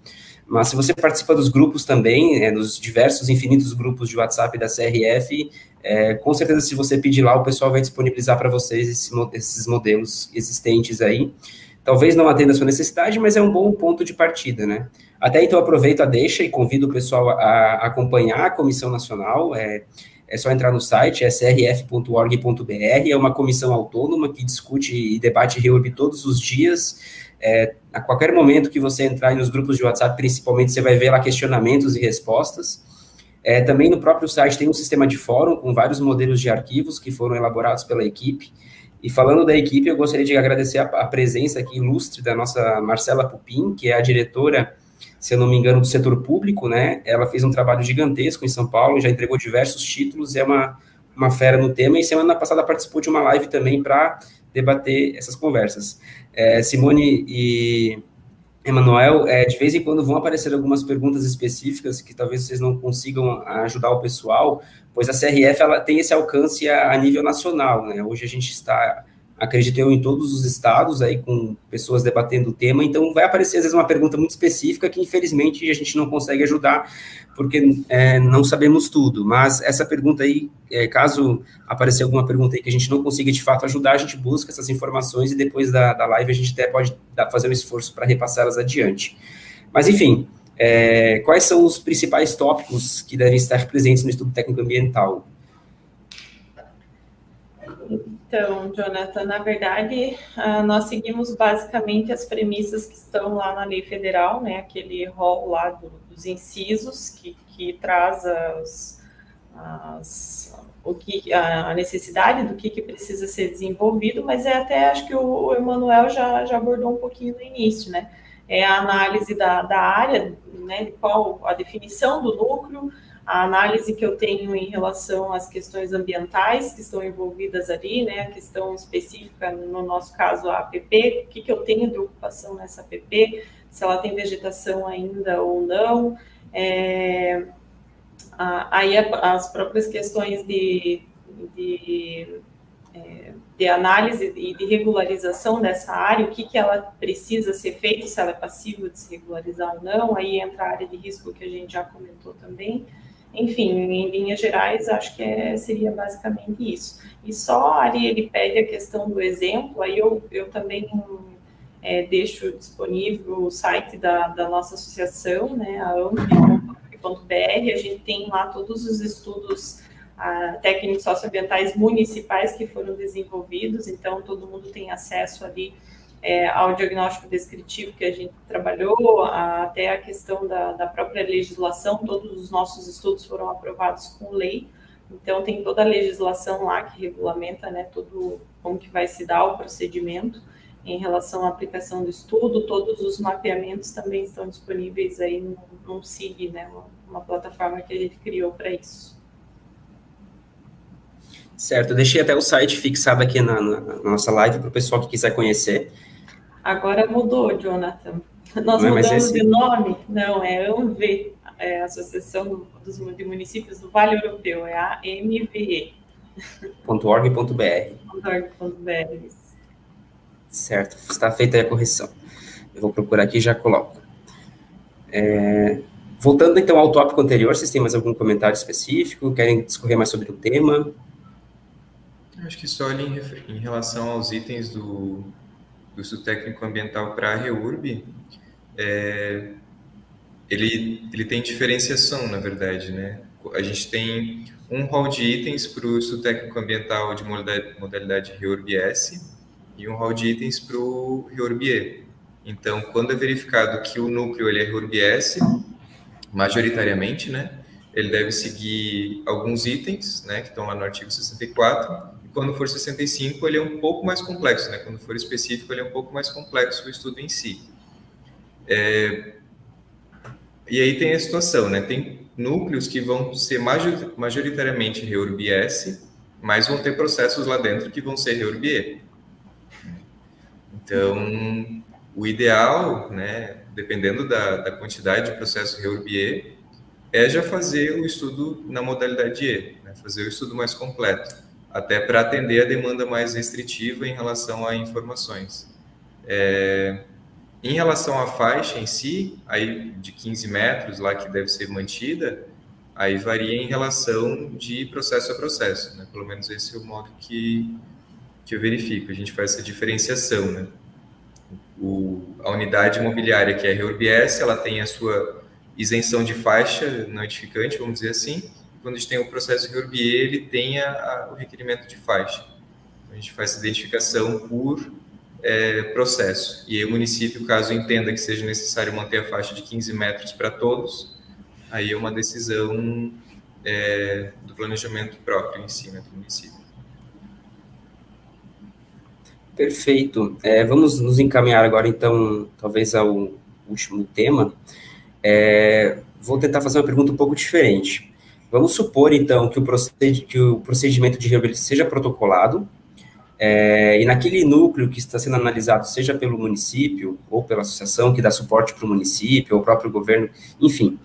Mas se você participa dos grupos também, é, dos diversos infinitos grupos de WhatsApp da CRF, é, com certeza se você pedir lá, o pessoal vai disponibilizar para vocês esse, esses modelos existentes aí. Talvez não atenda a sua necessidade, mas é um bom ponto de partida, né? Até então aproveito a deixa e convido o pessoal a, acompanhar a Comissão Nacional. É, é só entrar no site, é crf.org.br, é uma comissão autônoma que discute e debate REURB todos os dias. É, a qualquer momento que você entrar nos grupos de WhatsApp, principalmente, você vai ver lá questionamentos e respostas. É, também no próprio site tem um sistema de fórum com vários modelos de arquivos que foram elaborados pela equipe. E falando da equipe, eu gostaria de agradecer a, a presença aqui ilustre da nossa Marcela Pupim, que é a diretora se eu não me engano, do setor público, né? Ela fez um trabalho gigantesco em São Paulo, já entregou diversos títulos, é uma, uma fera no tema, e semana passada participou de uma live também para debater essas conversas. É, Simone e Emanuel, é, de vez em quando vão aparecer algumas perguntas específicas que talvez vocês não consigam ajudar o pessoal, pois a CRF ela tem esse alcance a, a nível nacional, né? Hoje a gente está acredito eu, em todos os estados, aí com pessoas debatendo o tema, então vai aparecer às vezes uma pergunta muito específica que infelizmente a gente não consegue ajudar, porque é, não sabemos tudo, mas essa pergunta aí, é, caso aparecer alguma pergunta aí que a gente não consiga de fato ajudar, a gente busca essas informações e depois da, da live a gente até pode dar, fazer um esforço para repassá-las adiante. Mas enfim, é, quais são os principais tópicos que devem estar presentes no estudo técnico ambiental? Então, Jonathan, na verdade, uh, nós seguimos basicamente as premissas que estão lá na lei federal, né? Aquele rol lá do, dos incisos que, que traz as, as, o que, a necessidade do que, que precisa ser desenvolvido, mas é até acho que o, o Emanuel já, já abordou um pouquinho no início, né? É a análise da, da área, né? De qual a definição do núcleo, a análise que eu tenho em relação às questões ambientais que estão envolvidas ali, né, a questão específica, no nosso caso, a APP, o que, que eu tenho de ocupação nessa APP, se ela tem vegetação ainda ou não, é, a, aí as próprias questões de, de é, de análise e de regularização dessa área, o que, que ela precisa ser feito, se ela é passível de se regularizar ou não, aí entra a área de risco que a gente já comentou também. Enfim, em linhas gerais, acho que é, seria basicamente isso. E só ali ele pede a questão do exemplo, aí eu, eu também é, deixo disponível o site da, da nossa associação, né, a amp.br, a gente tem lá todos os estudos a, técnicos socioambientais municipais que foram desenvolvidos, então todo mundo tem acesso ali é, ao diagnóstico descritivo que a gente trabalhou, a, até a questão da, da, própria legislação, todos os nossos estudos foram aprovados com lei, então tem toda a legislação lá que regulamenta, né, tudo como que vai se dar o procedimento em relação à aplicação do estudo, todos os mapeamentos também estão disponíveis aí no, no SIG, né, uma, uma plataforma que a gente criou para isso. Certo, eu deixei até o site fixado aqui na, na, na nossa live para o pessoal que quiser conhecer. Agora mudou, Jonathan. Nós Não é mudamos é de nome? Não, é AMV, é a Associação dos de Municípios do Vale Europeu, é a MVE. .org.br. .org.br. Certo, está feita a correção. Eu vou procurar aqui e já coloco. É, voltando então ao tópico anterior, vocês têm mais algum comentário específico? Querem discorrer mais sobre o tema? Acho que só ali em, em relação aos itens do, estudo técnico ambiental para a REURB, é, ele, ele tem diferenciação, na verdade, né? A gente tem um rol de itens para o estudo técnico ambiental de modalidade, modalidade REURB-S e um rol de itens para o REURB-E. Então, quando é verificado que o núcleo ele é REURB-S, majoritariamente, né? Ele deve seguir alguns itens, né, que estão lá no artigo 64, quando for 65, ele é um pouco mais complexo, né? Quando for específico, ele é um pouco mais complexo o estudo em si. É... E aí tem a situação, né? Tem núcleos que vão ser majoritariamente REURB-S, mas vão ter processos lá dentro que vão ser REURB-E. Então, o ideal, né, dependendo da, da quantidade de processo REURB-E, é já fazer o estudo na modalidade E, né, fazer o estudo mais completo até para atender a demanda mais restritiva em relação a informações. É, em relação à faixa em si, aí de 15 metros lá que deve ser mantida, aí varia em relação de processo a processo, né? Pelo menos esse é o modo que, que eu verifico. A gente faz essa diferenciação, né? O, a unidade imobiliária que é a REURBS, ela tem a sua isenção de faixa notificante, vamos dizer assim, quando a gente tem o processo de Urbier, ele tem a, o requerimento de faixa. A gente faz essa identificação por é, processo. E aí o município, caso entenda que seja necessário manter a faixa de 15 metros para todos, aí é uma decisão é, do planejamento próprio em cima do município. Perfeito. É, vamos nos encaminhar agora, então, talvez ao último tema. É, vou tentar fazer uma pergunta um pouco diferente. Vamos supor, então, que o, que o procedimento de reabilitação seja protocolado, é, e naquele núcleo que está sendo analisado, seja pelo município, ou pela associação que dá suporte para o município, ou o próprio governo, enfim.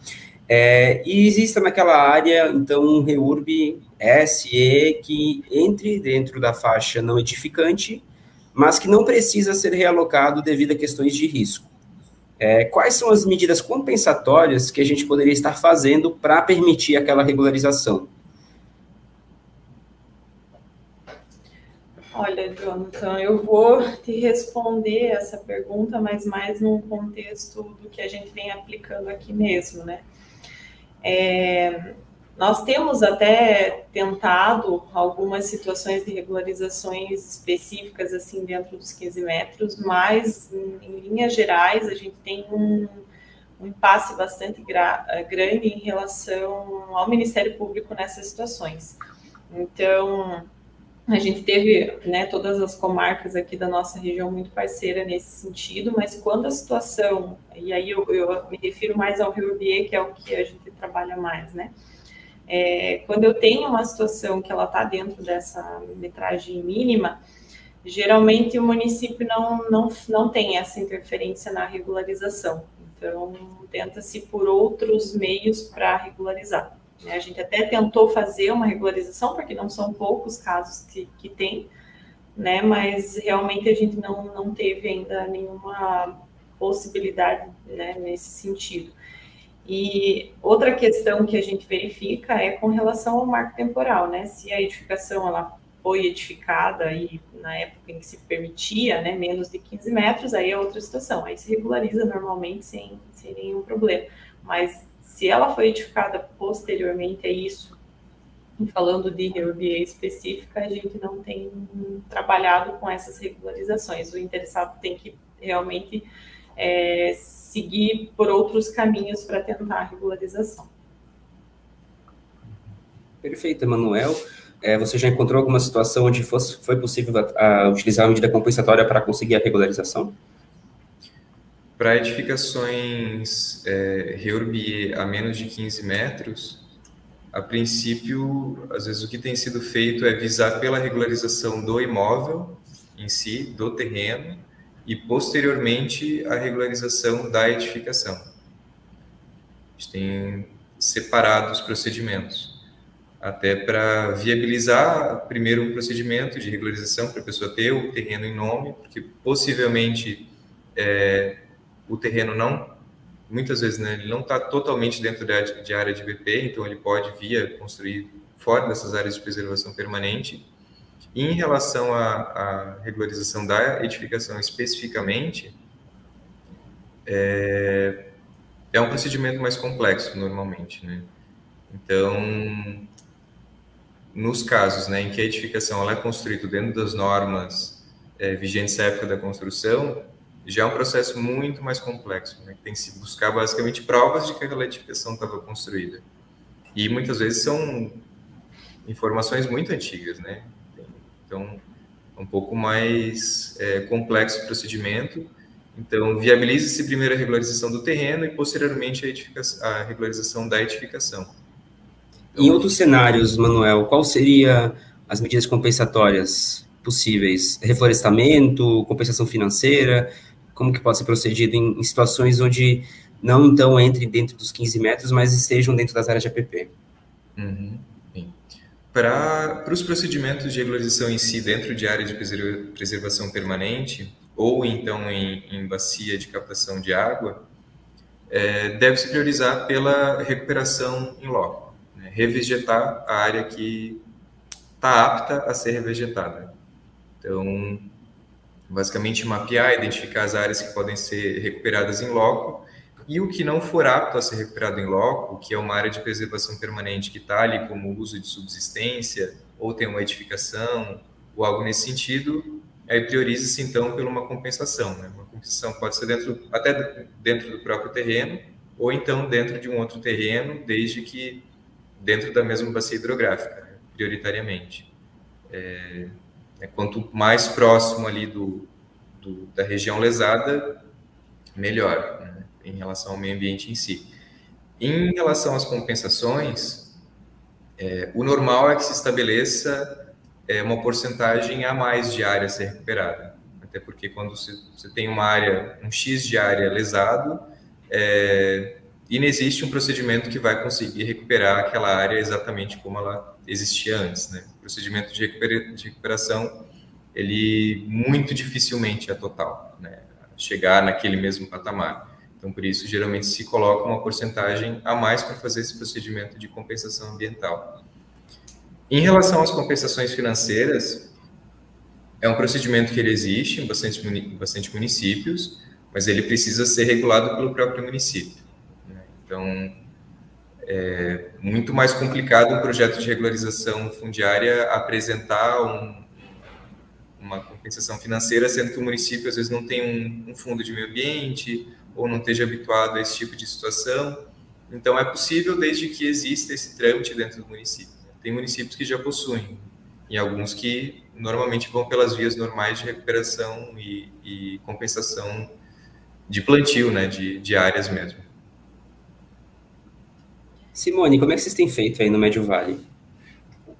É, e exista naquela área, então, um REURB SE que entre dentro da faixa não edificante, mas que não precisa ser realocado devido a questões de risco. É, quais são as medidas compensatórias que a gente poderia estar fazendo para permitir aquela regularização? Olha, Jonathan, eu vou te responder essa pergunta, mas mais no contexto do que a gente vem aplicando aqui mesmo, né? É, nós temos até tentado algumas situações de regularizações específicas, assim, dentro dos 15 metros, mas, em, em linhas gerais, a gente tem um, um impasse bastante grande em relação ao Ministério Público nessas situações. Então, a gente teve né, todas as comarcas aqui da nossa região muito parceira nesse sentido, mas quando a situação, e aí eu, eu me refiro mais ao Rio Bier, que é o que a gente trabalha mais, né? É, quando eu tenho uma situação que ela está dentro dessa metragem mínima, geralmente o município não, não, não tem essa interferência na regularização. Então, tenta-se por outros meios para regularizar. Né? A gente até tentou fazer uma regularização, porque não são poucos casos que, que tem, né? Mas realmente a gente não, não teve ainda nenhuma possibilidade né, nesse sentido. E outra questão que a gente verifica é com relação ao marco temporal, né? Se a edificação ela foi edificada aí na época em que se permitia, né, menos de 15 metros, aí é outra situação. Aí se regulariza normalmente sem, sem nenhum problema. Mas se ela foi edificada posteriormente a isso, falando de RBA específica, a gente não tem trabalhado com essas regularizações. O interessado tem que realmente é, seguir por outros caminhos para tentar a regularização. Perfeito, Emanuel. É, você já encontrou alguma situação onde fosse, foi possível a, a utilizar a medida compensatória para conseguir a regularização? Para edificações é, Reurbier a menos de 15 metros, a princípio, às vezes o que tem sido feito é visar pela regularização do imóvel em si, do terreno, e posteriormente a regularização da edificação. A gente tem separado os procedimentos, até para viabilizar primeiro um procedimento de regularização para a pessoa ter o terreno em nome, porque possivelmente é, o terreno não muitas vezes né, ele não está totalmente dentro de área de BP, então ele pode vir construir fora dessas áreas de preservação permanente. Em relação à, à regularização da edificação especificamente, é, é um procedimento mais complexo normalmente, né? Então, nos casos né, em que a edificação ela é construída dentro das normas é, vigentes à época da construção, já é um processo muito mais complexo, né? tem que se buscar basicamente provas de que aquela edificação estava construída. E muitas vezes são informações muito antigas, né? Então, é um pouco mais é, complexo o procedimento. Então, viabiliza-se primeiro a regularização do terreno e, posteriormente, a, a regularização da edificação. Então, em outros cenários, Manuel, qual seria as medidas compensatórias possíveis? Reflorestamento, compensação financeira? como que pode ser procedido em, em situações onde não então entre dentro dos 15 metros, mas estejam dentro das áreas de APP. Uhum. Para os procedimentos de regularização em si, dentro de área de preservação permanente, ou então em, em bacia de captação de água, é, deve-se priorizar pela recuperação em loco, né? revegetar a área que está apta a ser revegetada. Então, basicamente mapear, identificar as áreas que podem ser recuperadas em loco e o que não for apto a ser recuperado em loco, que é uma área de preservação permanente que está ali como uso de subsistência ou tem uma edificação ou algo nesse sentido, aí prioriza-se então por uma compensação. Né? Uma compensação pode ser dentro, até dentro do próprio terreno ou então dentro de um outro terreno, desde que dentro da mesma bacia hidrográfica, né? prioritariamente. É, é, quanto mais próximo ali do, do, da região lesada, melhor, em relação ao meio ambiente em si. Em relação às compensações, é, o normal é que se estabeleça é, uma porcentagem a mais de área a ser recuperada. Até porque quando você, tem uma área, um X de área lesado, é, inexiste um procedimento que vai conseguir recuperar aquela área exatamente como ela existia antes, né? O procedimento de, recuperação, ele muito dificilmente é total, né? Chegar naquele mesmo patamar. Então, por isso, geralmente se coloca uma porcentagem a mais para fazer esse procedimento de compensação ambiental. Em relação às compensações financeiras, é um procedimento que ele existe em bastante, bastante municípios, mas ele precisa ser regulado pelo próprio município. Né? Então, é muito mais complicado um projeto de regularização fundiária apresentar um, uma compensação financeira, sendo que o município às vezes não tem um, um, fundo de meio ambiente ou não esteja habituado a esse tipo de situação. Então, é possível desde que exista esse trâmite dentro do município. Tem municípios que já possuem, e alguns que normalmente vão pelas vias normais de recuperação e, e compensação de plantio, né, de, de áreas mesmo. Simone, como é que vocês têm feito aí no Médio Vale?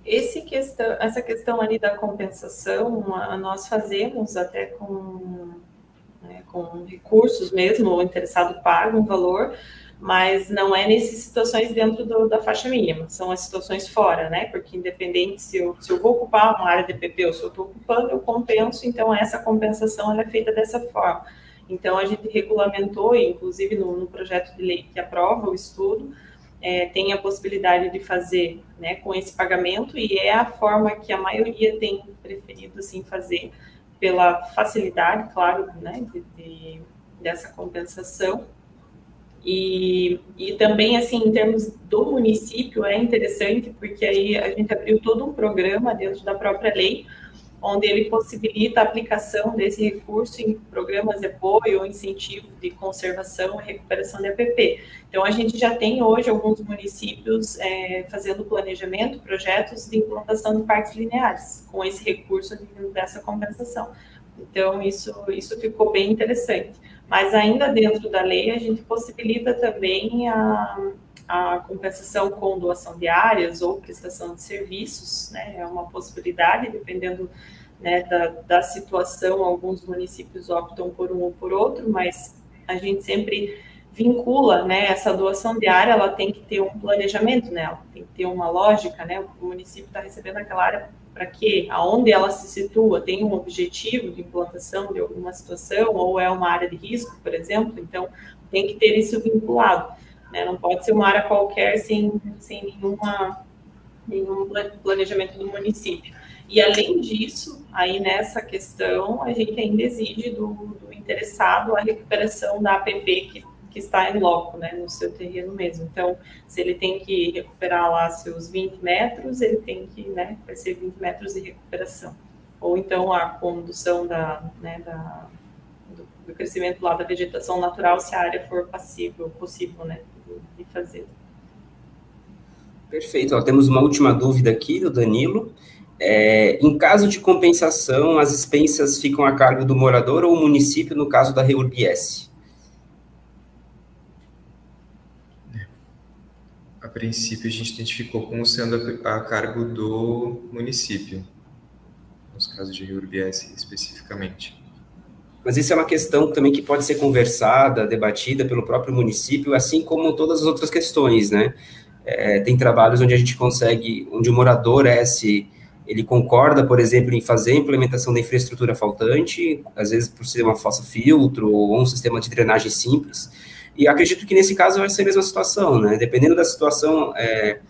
Esse questão, essa questão ali da compensação, nós fazemos até com, né, com recursos mesmo, o interessado paga um valor, mas não é nessas situações dentro do, da faixa mínima, são as situações fora, né? Porque independente se eu, se eu vou ocupar uma área de PP ou se eu estou ocupando, eu compenso, então essa compensação é feita dessa forma. Então a gente regulamentou, inclusive no, no projeto de lei que aprova o estudo, é, tem a possibilidade de fazer né, com esse pagamento, e é a forma que a maioria tem preferido assim, fazer, pela facilidade, claro, né, de, de, dessa compensação. E, e também, assim, em termos do município, é interessante, porque aí a gente abriu todo um programa dentro da própria lei, onde ele possibilita a aplicação desse recurso em programas de apoio ou incentivo de conservação e recuperação de APP. Então, a gente já tem hoje alguns municípios é, fazendo planejamento, projetos de implantação de parques lineares, com esse recurso dessa compensação. Então, isso, isso ficou bem interessante. Mas ainda dentro da lei, a gente possibilita também a, a compensação com doação de áreas ou prestação de serviços, né? É uma possibilidade, dependendo né, da, da situação. Alguns municípios optam por um ou por outro, mas a gente sempre vincula, né, essa doação de área, ela tem que ter um planejamento nela, tem que ter uma lógica, né, o município está recebendo aquela área para quê? Aonde ela se situa? Tem um objetivo de implantação de alguma situação ou é uma área de risco, por exemplo? Então, tem que ter isso vinculado. Né? Não pode ser uma área qualquer sem, sem nenhuma, nenhum planejamento do município. E, além disso, aí nessa questão, a gente ainda exige do, do interessado a recuperação da APP que que está em loco, né, no seu terreno mesmo. Então, se ele tem que recuperar lá seus 20 metros, ele tem que, né, vai ser 20 metros de recuperação. Ou então a condução da, né, da, do, do, crescimento lá da vegetação natural, se a área for passível, possível, né, de, fazer. Perfeito. Ó, temos uma última dúvida aqui do Danilo. É, em caso de compensação, as expensas ficam a cargo do morador ou município no caso da REURBS? Princípio a gente identificou como sendo a, a cargo do município, nos casos de RIURBS especificamente. Mas isso é uma questão também que pode ser conversada, debatida pelo próprio município, assim como todas as outras questões, né? É, tem trabalhos onde a gente consegue, onde o morador S ele concorda, por exemplo, em fazer a implementação da infraestrutura faltante, às vezes por ser uma fossa filtro ou um sistema de drenagem simples, e acredito que nesse caso vai ser a mesma situação, né? Dependendo da situação, é,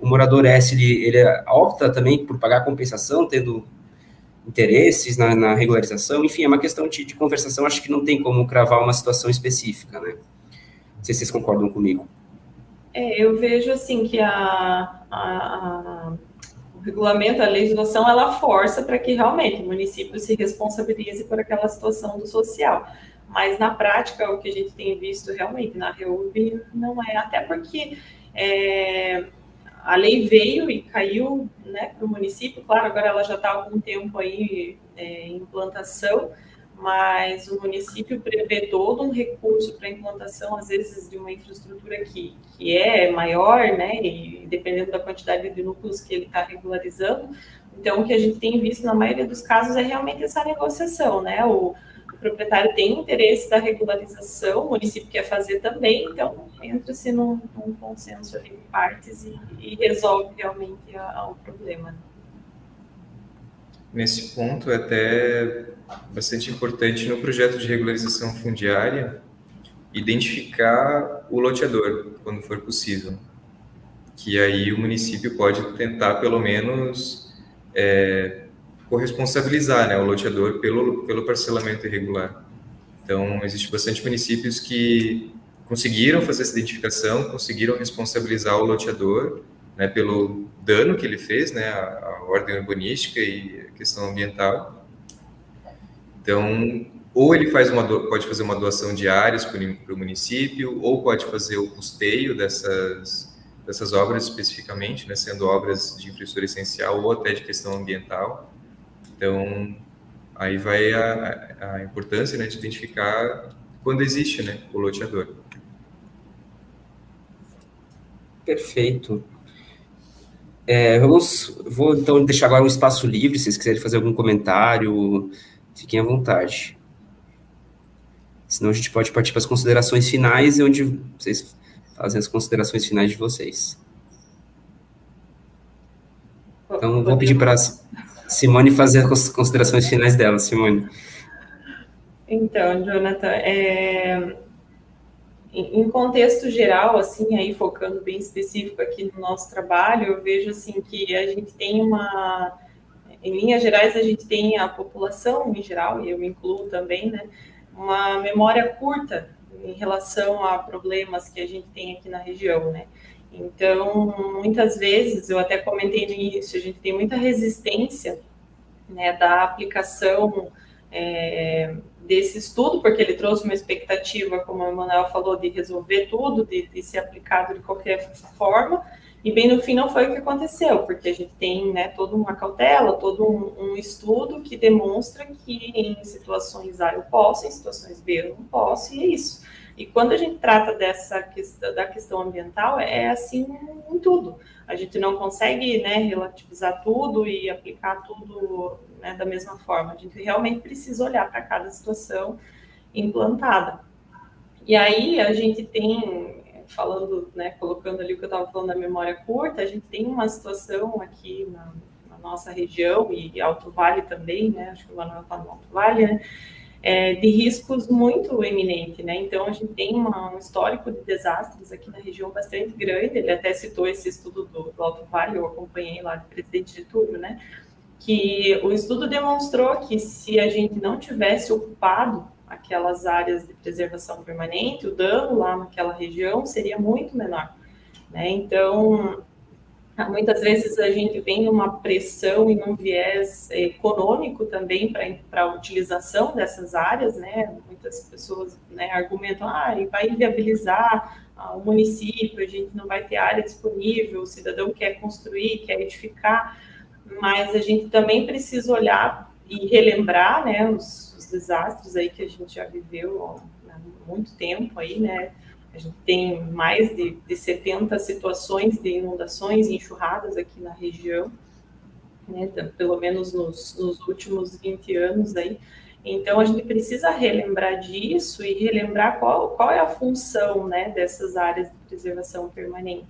o morador S, ele, ele, opta também por pagar compensação, tendo interesses na, na regularização, enfim, é uma questão de, de, conversação, acho que não tem como cravar uma situação específica, né? Não sei se vocês concordam comigo. É, eu vejo, assim, que a, a, a o regulamento, a legislação, ela força para que realmente o município se responsabilize por aquela situação do social mas na prática o que a gente tem visto realmente na REUB não é, até porque é, a lei veio e caiu né, para o município, claro, agora ela já está há algum tempo aí é, em implantação, mas o município prevê todo um recurso para implantação, às vezes, de uma infraestrutura que, que é maior, né, e dependendo da quantidade de núcleos que ele está regularizando. Então, o que a gente tem visto na maioria dos casos é realmente essa negociação, né, o, o proprietário tem interesse da regularização, o município quer fazer também, então entra-se num, num, consenso ali partes e, e resolve realmente a, a, o problema. Nesse ponto, é até bastante importante no projeto de regularização fundiária identificar o loteador, quando for possível. Que aí o município pode tentar, pelo menos, é, corresponsabilizar né, o loteador pelo, pelo parcelamento irregular. Então, existe bastante municípios que conseguiram fazer essa identificação, conseguiram responsabilizar o loteador né, pelo dano que ele fez, né, a, a ordem urbanística e a questão ambiental. Então, ou ele faz uma pode fazer uma doação de áreas para o município, ou pode fazer o custeio dessas, dessas obras especificamente, né, sendo obras de infraestrutura essencial ou até de questão ambiental. Então, aí vai a, a importância né, de identificar quando existe né, o loteador. Perfeito. É, vamos, vou então deixar agora um espaço livre, se vocês quiserem fazer algum comentário, fiquem à vontade. Senão a gente pode partir para as considerações finais, onde vocês fazer as considerações finais de vocês. Então, vou pedir para Simone fazer as considerações finais dela, Simone. Então, Jonathan, é, em contexto geral, assim, aí focando bem específico aqui no nosso trabalho, eu vejo assim que a gente tem uma, em linhas gerais, a gente tem a população em geral, e eu me incluo também, né, uma memória curta em relação a problemas que a gente tem aqui na região, né. Então, muitas vezes, eu até comentei no início, a gente tem muita resistência, né, da aplicação é, desse estudo, porque ele trouxe uma expectativa, como o Emanuel falou, de resolver tudo, de, de, ser aplicado de qualquer forma, e bem no fim não foi o que aconteceu, porque a gente tem né, toda uma cautela, todo um, um estudo que demonstra que em situações A eu posso, em situações B eu não posso, e é isso. E quando a gente trata dessa questão, da questão ambiental, é assim em tudo. A gente não consegue né, relativizar tudo e aplicar tudo né, da mesma forma. A gente realmente precisa olhar para cada situação implantada. E aí a gente tem, falando, né, colocando ali o que eu estava falando da memória curta, a gente tem uma situação aqui na, na nossa região e Alto Vale também, né, acho que o Manuel está no Alto Vale, né, é, de riscos muito eminente, né? Então a gente tem uma, um histórico de desastres aqui na região bastante grande. Ele até citou esse estudo do, do Alto Vale, eu acompanhei lá do presidente Getúlio, né? que o estudo demonstrou que se a gente não tivesse ocupado aquelas áreas de preservação permanente, o dano lá naquela região seria muito menor. Né? Então, muitas vezes a gente vem numa pressão e num viés econômico também para a utilização dessas áreas, né? Muitas pessoas né, argumentam, ah, vai inviabilizar o município, a gente não vai ter área disponível, o cidadão quer construir, quer edificar, mas a gente também precisa olhar e relembrar, né, os, os desastres aí que a gente já viveu há muito tempo aí, né, a gente tem mais de, de 70 situações de inundações e enxurradas aqui na região, né, pelo menos nos, nos últimos 20 anos aí, então, a gente precisa relembrar disso e relembrar qual, qual é a função né, dessas áreas de preservação permanente.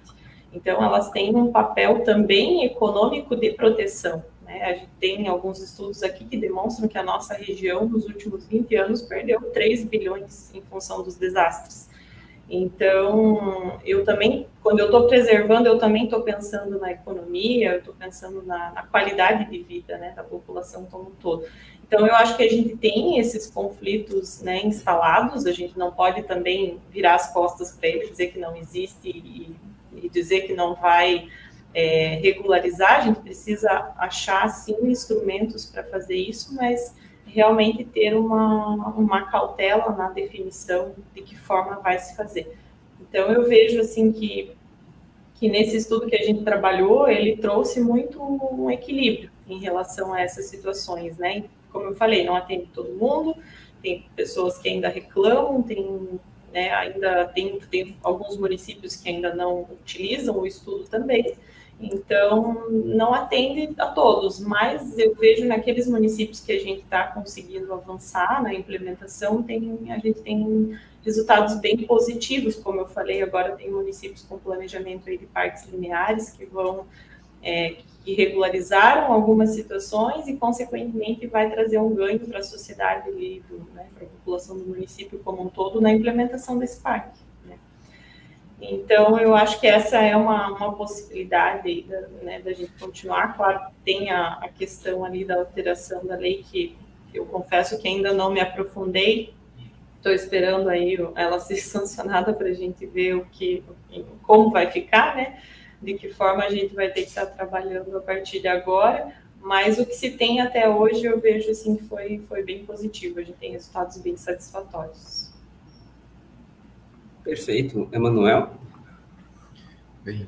Então, elas têm um papel também econômico de proteção. Né? A gente tem alguns estudos aqui que demonstram que a nossa região, nos últimos 20 anos, perdeu 3 bilhões em função dos desastres. Então, eu também, quando eu estou preservando, eu também estou pensando na economia, eu estou pensando na, na, qualidade de vida né, da população como um todo. Então, eu acho que a gente tem esses conflitos né, instalados, a gente não pode também virar as costas para eles, dizer que não existe e e dizer que não vai é, regularizar, a gente precisa achar, sim, instrumentos para fazer isso, mas realmente ter uma, uma cautela na definição de que forma vai se fazer. Então, eu vejo, assim, que, que nesse estudo que a gente trabalhou, ele trouxe muito um equilíbrio em relação a essas situações, né? Como eu falei, não atende todo mundo, tem pessoas que ainda reclamam, tem né, ainda tem, tem alguns municípios que ainda não utilizam o estudo também, então não atende a todos, mas eu vejo naqueles municípios que a gente está conseguindo avançar na implementação, tem, a gente tem resultados bem positivos, como eu falei, agora tem municípios com planejamento de parques lineares que vão é, que regularizaram algumas situações e, consequentemente, vai trazer um ganho para a sociedade né, para a população do município como um todo na implementação desse parque. Então, eu acho que essa é uma, uma possibilidade da, né, da gente continuar. Claro, tem a, a questão ali da alteração da lei que eu confesso que ainda não me aprofundei. Estou esperando aí ela ser sancionada para a gente ver o que, como vai ficar, né? de que forma a gente vai ter que estar trabalhando a partir de agora, mas o que se tem até hoje eu vejo assim que foi, foi bem positivo, a gente tem resultados bem satisfatórios. Perfeito. Emanuel? Bem,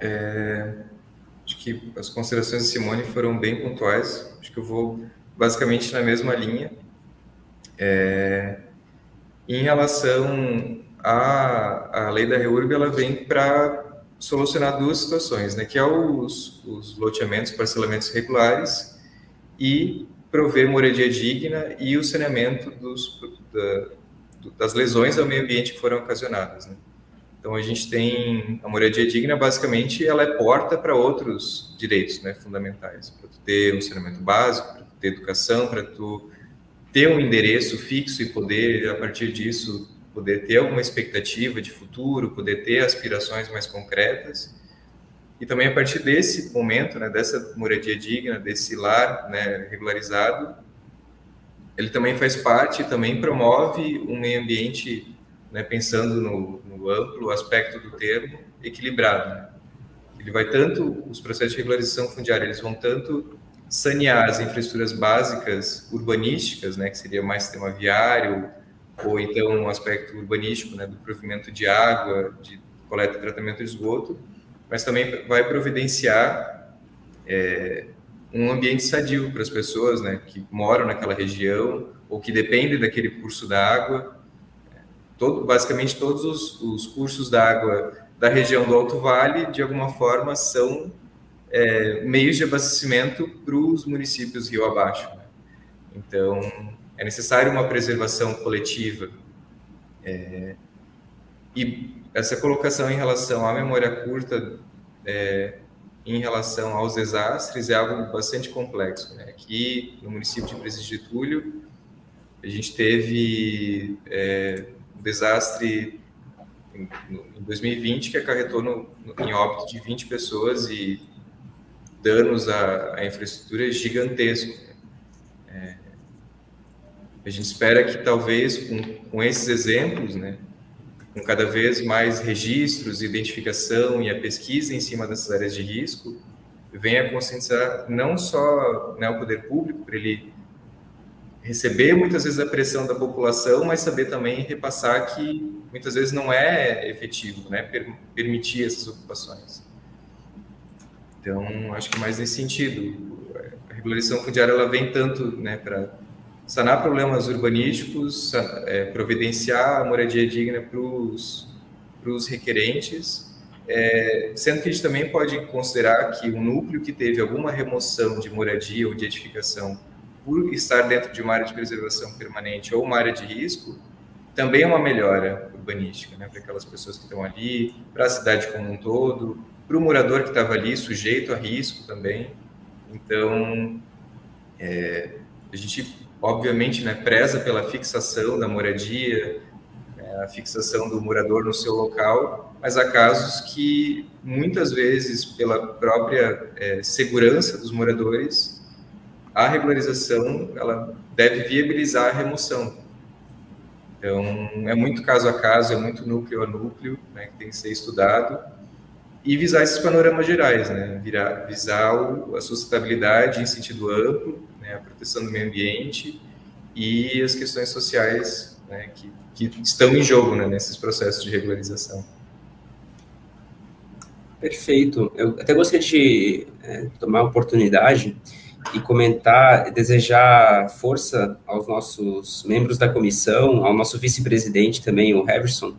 é, acho que as considerações de Simone foram bem pontuais, acho que eu vou basicamente na mesma linha. É, em relação à, à lei da REURB, ela vem para solucionar duas situações, né, que é os, os loteamentos, parcelamentos regulares e prover moradia digna e o saneamento dos, da, das lesões ao meio ambiente que foram ocasionadas. Né. Então a gente tem a moradia digna, basicamente, ela é porta para outros direitos, né, fundamentais, para tu ter um saneamento básico, para tu ter educação, para tu ter um endereço fixo e poder a partir disso poder ter alguma expectativa de futuro, poder ter aspirações mais concretas. E também a partir desse momento, né, dessa moradia digna, desse lar né, regularizado, ele também faz parte, também promove um meio ambiente, né, pensando no, no, amplo aspecto do termo, equilibrado. Ele vai tanto, os processos de regularização fundiária, eles vão tanto sanear as infraestruturas básicas urbanísticas, né, que seria mais sistema viário, ou então um aspecto urbanístico, né, do provimento de água, de coleta e tratamento de esgoto, mas também vai providenciar é, um ambiente sadio para as pessoas né, que moram naquela região ou que dependem daquele curso da água. Todo, basicamente, todos os, os cursos da água da região do Alto Vale, de alguma forma, são é, meios de abastecimento para os municípios rio abaixo. Né? Então, é necessário uma preservação coletiva. É, e essa colocação em relação à memória curta é, em relação aos desastres é algo bastante complexo. Né? Aqui no município de Presidente de Getúlio, a gente teve é, um desastre em, em 2020 que acarretou no, no, em óbito de 20 pessoas e danos à, à infraestrutura gigantescos. Né? É, a gente espera que talvez com, com esses exemplos, né, com cada vez mais registros, identificação e a pesquisa em cima dessas áreas de risco, venha conscientizar não só né, o poder público, para ele receber muitas vezes a pressão da população, mas saber também repassar que muitas vezes não é efetivo, né, permitir essas ocupações. Então, acho que mais nesse sentido, a regularização fundiária ela vem tanto né, para sanar problemas urbanísticos, é, providenciar moradia digna para os requerentes, é, sendo que a gente também pode considerar que o núcleo que teve alguma remoção de moradia ou de edificação por estar dentro de uma área de preservação permanente ou uma área de risco, também é uma melhora urbanística, né, para aquelas pessoas que estão ali, para a cidade como um todo, para o morador que estava ali, sujeito a risco também. Então, é, a gente obviamente, né, preza pela fixação da moradia, né, a fixação do morador no seu local, mas há casos que, muitas vezes, pela própria é, segurança dos moradores, a regularização ela deve viabilizar a remoção. Então, é muito caso a caso, é muito núcleo a núcleo, né, que tem que ser estudado, e visar esses panoramas gerais, né, Virar, visar a sustentabilidade em sentido amplo, né, a proteção do meio ambiente e as questões sociais né, que, que, estão em jogo né, nesses processos de regularização. Perfeito. Eu até gostaria de é, tomar a oportunidade e comentar, desejar força aos nossos membros da comissão, ao nosso vice-presidente também, o Heverson,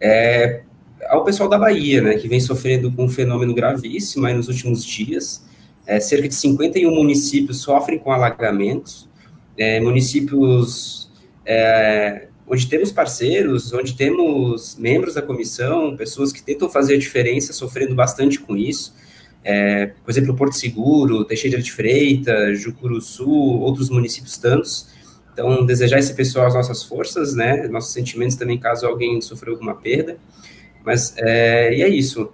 é, ao pessoal da Bahia, né, que vem sofrendo com um fenômeno gravíssimo aí nos últimos dias, é, cerca de 51 municípios sofrem com alagamentos, é, municípios é, onde temos parceiros, onde temos membros da comissão, pessoas que tentam fazer a diferença, sofrendo bastante com isso. É, por exemplo, Porto Seguro, Teixeira de Freitas, Jucuruçu, outros municípios tantos. Então, desejar esse pessoal as nossas forças, né, nossos sentimentos também, caso alguém sofreu alguma perda. Mas, é, e é isso.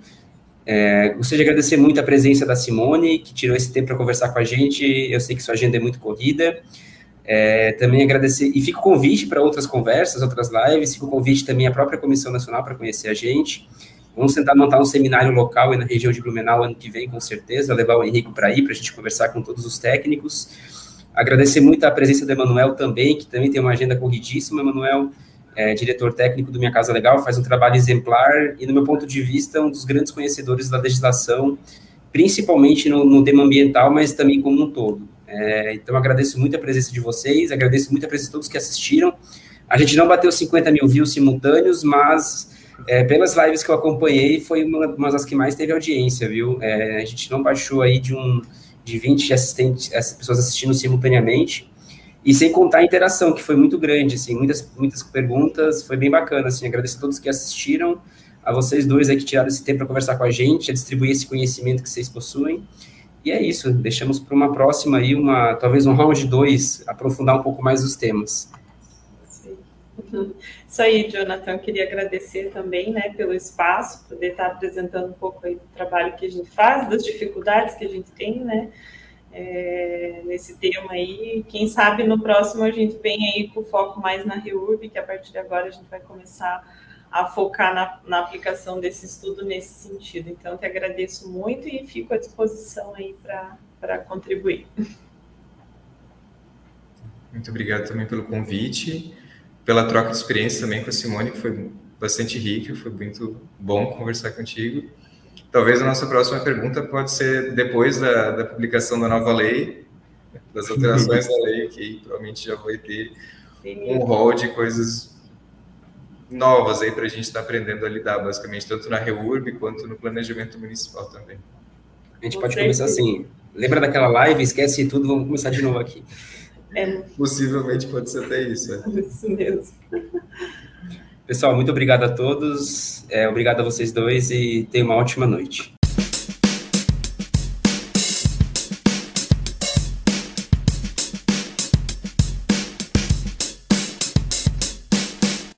É, gostaria de agradecer muito a presença da Simone, que tirou esse tempo para conversar com a gente. Eu sei que sua agenda é muito corrida. É, também agradecer, e fica o convite para outras conversas, outras lives, fica o convite também à própria Comissão Nacional para conhecer a gente. Vamos tentar montar um seminário local na região de Blumenau ano que vem, com certeza, levar o Henrique para aí, para a gente conversar com todos os técnicos. Agradecer muito a presença do Emanuel também, que também tem uma agenda corridíssima. Emanuel, é, diretor técnico do Minha Casa Legal, faz um trabalho exemplar e, no meu ponto de vista, um dos grandes conhecedores da legislação, principalmente no, no tema ambiental, mas também como um todo. É, então, agradeço muito a presença de vocês, agradeço muito a presença de todos que assistiram. A gente não bateu 50 mil views simultâneos, mas é, pelas lives que eu acompanhei, foi uma, uma das que mais teve audiência, viu? É, a gente não baixou aí de um de 20 assistentes, pessoas assistindo simultaneamente. E sem contar a interação, que foi muito grande, assim, muitas, muitas perguntas, foi bem bacana, assim, agradeço a todos que assistiram, a vocês dois aí que tiraram esse tempo para conversar com a gente, a distribuir esse conhecimento que vocês possuem. E é isso, deixamos para uma próxima aí, uma, talvez um round 2, aprofundar um pouco mais os temas. Isso aí, Jonathan, queria agradecer também, né, pelo espaço, poder estar apresentando um pouco aí do trabalho que a gente faz, das dificuldades que a gente tem, né, é, nesse tema aí. Quem sabe no próximo a gente vem aí com foco mais na REURB, que a partir de agora a gente vai começar a focar na, na aplicação desse estudo nesse sentido. Então, te agradeço muito e fico à disposição aí para contribuir. Muito obrigado também pelo convite, pela troca de experiência também com a Simone, que foi bastante rica, foi muito bom conversar contigo. Talvez a nossa próxima pergunta pode ser depois da, da publicação da nova lei, das alterações da lei, que provavelmente já vai ter Sim. um rol de coisas novas aí para a gente estar tá aprendendo a lidar, basicamente, tanto na REURB quanto no planejamento municipal também. A gente pode começar assim, lembra daquela live, esquece tudo, vamos começar de novo aqui. É. Possivelmente pode ser até isso. É. Isso mesmo. Pessoal, muito obrigado a todos, é, obrigado a vocês dois e tenham uma ótima noite.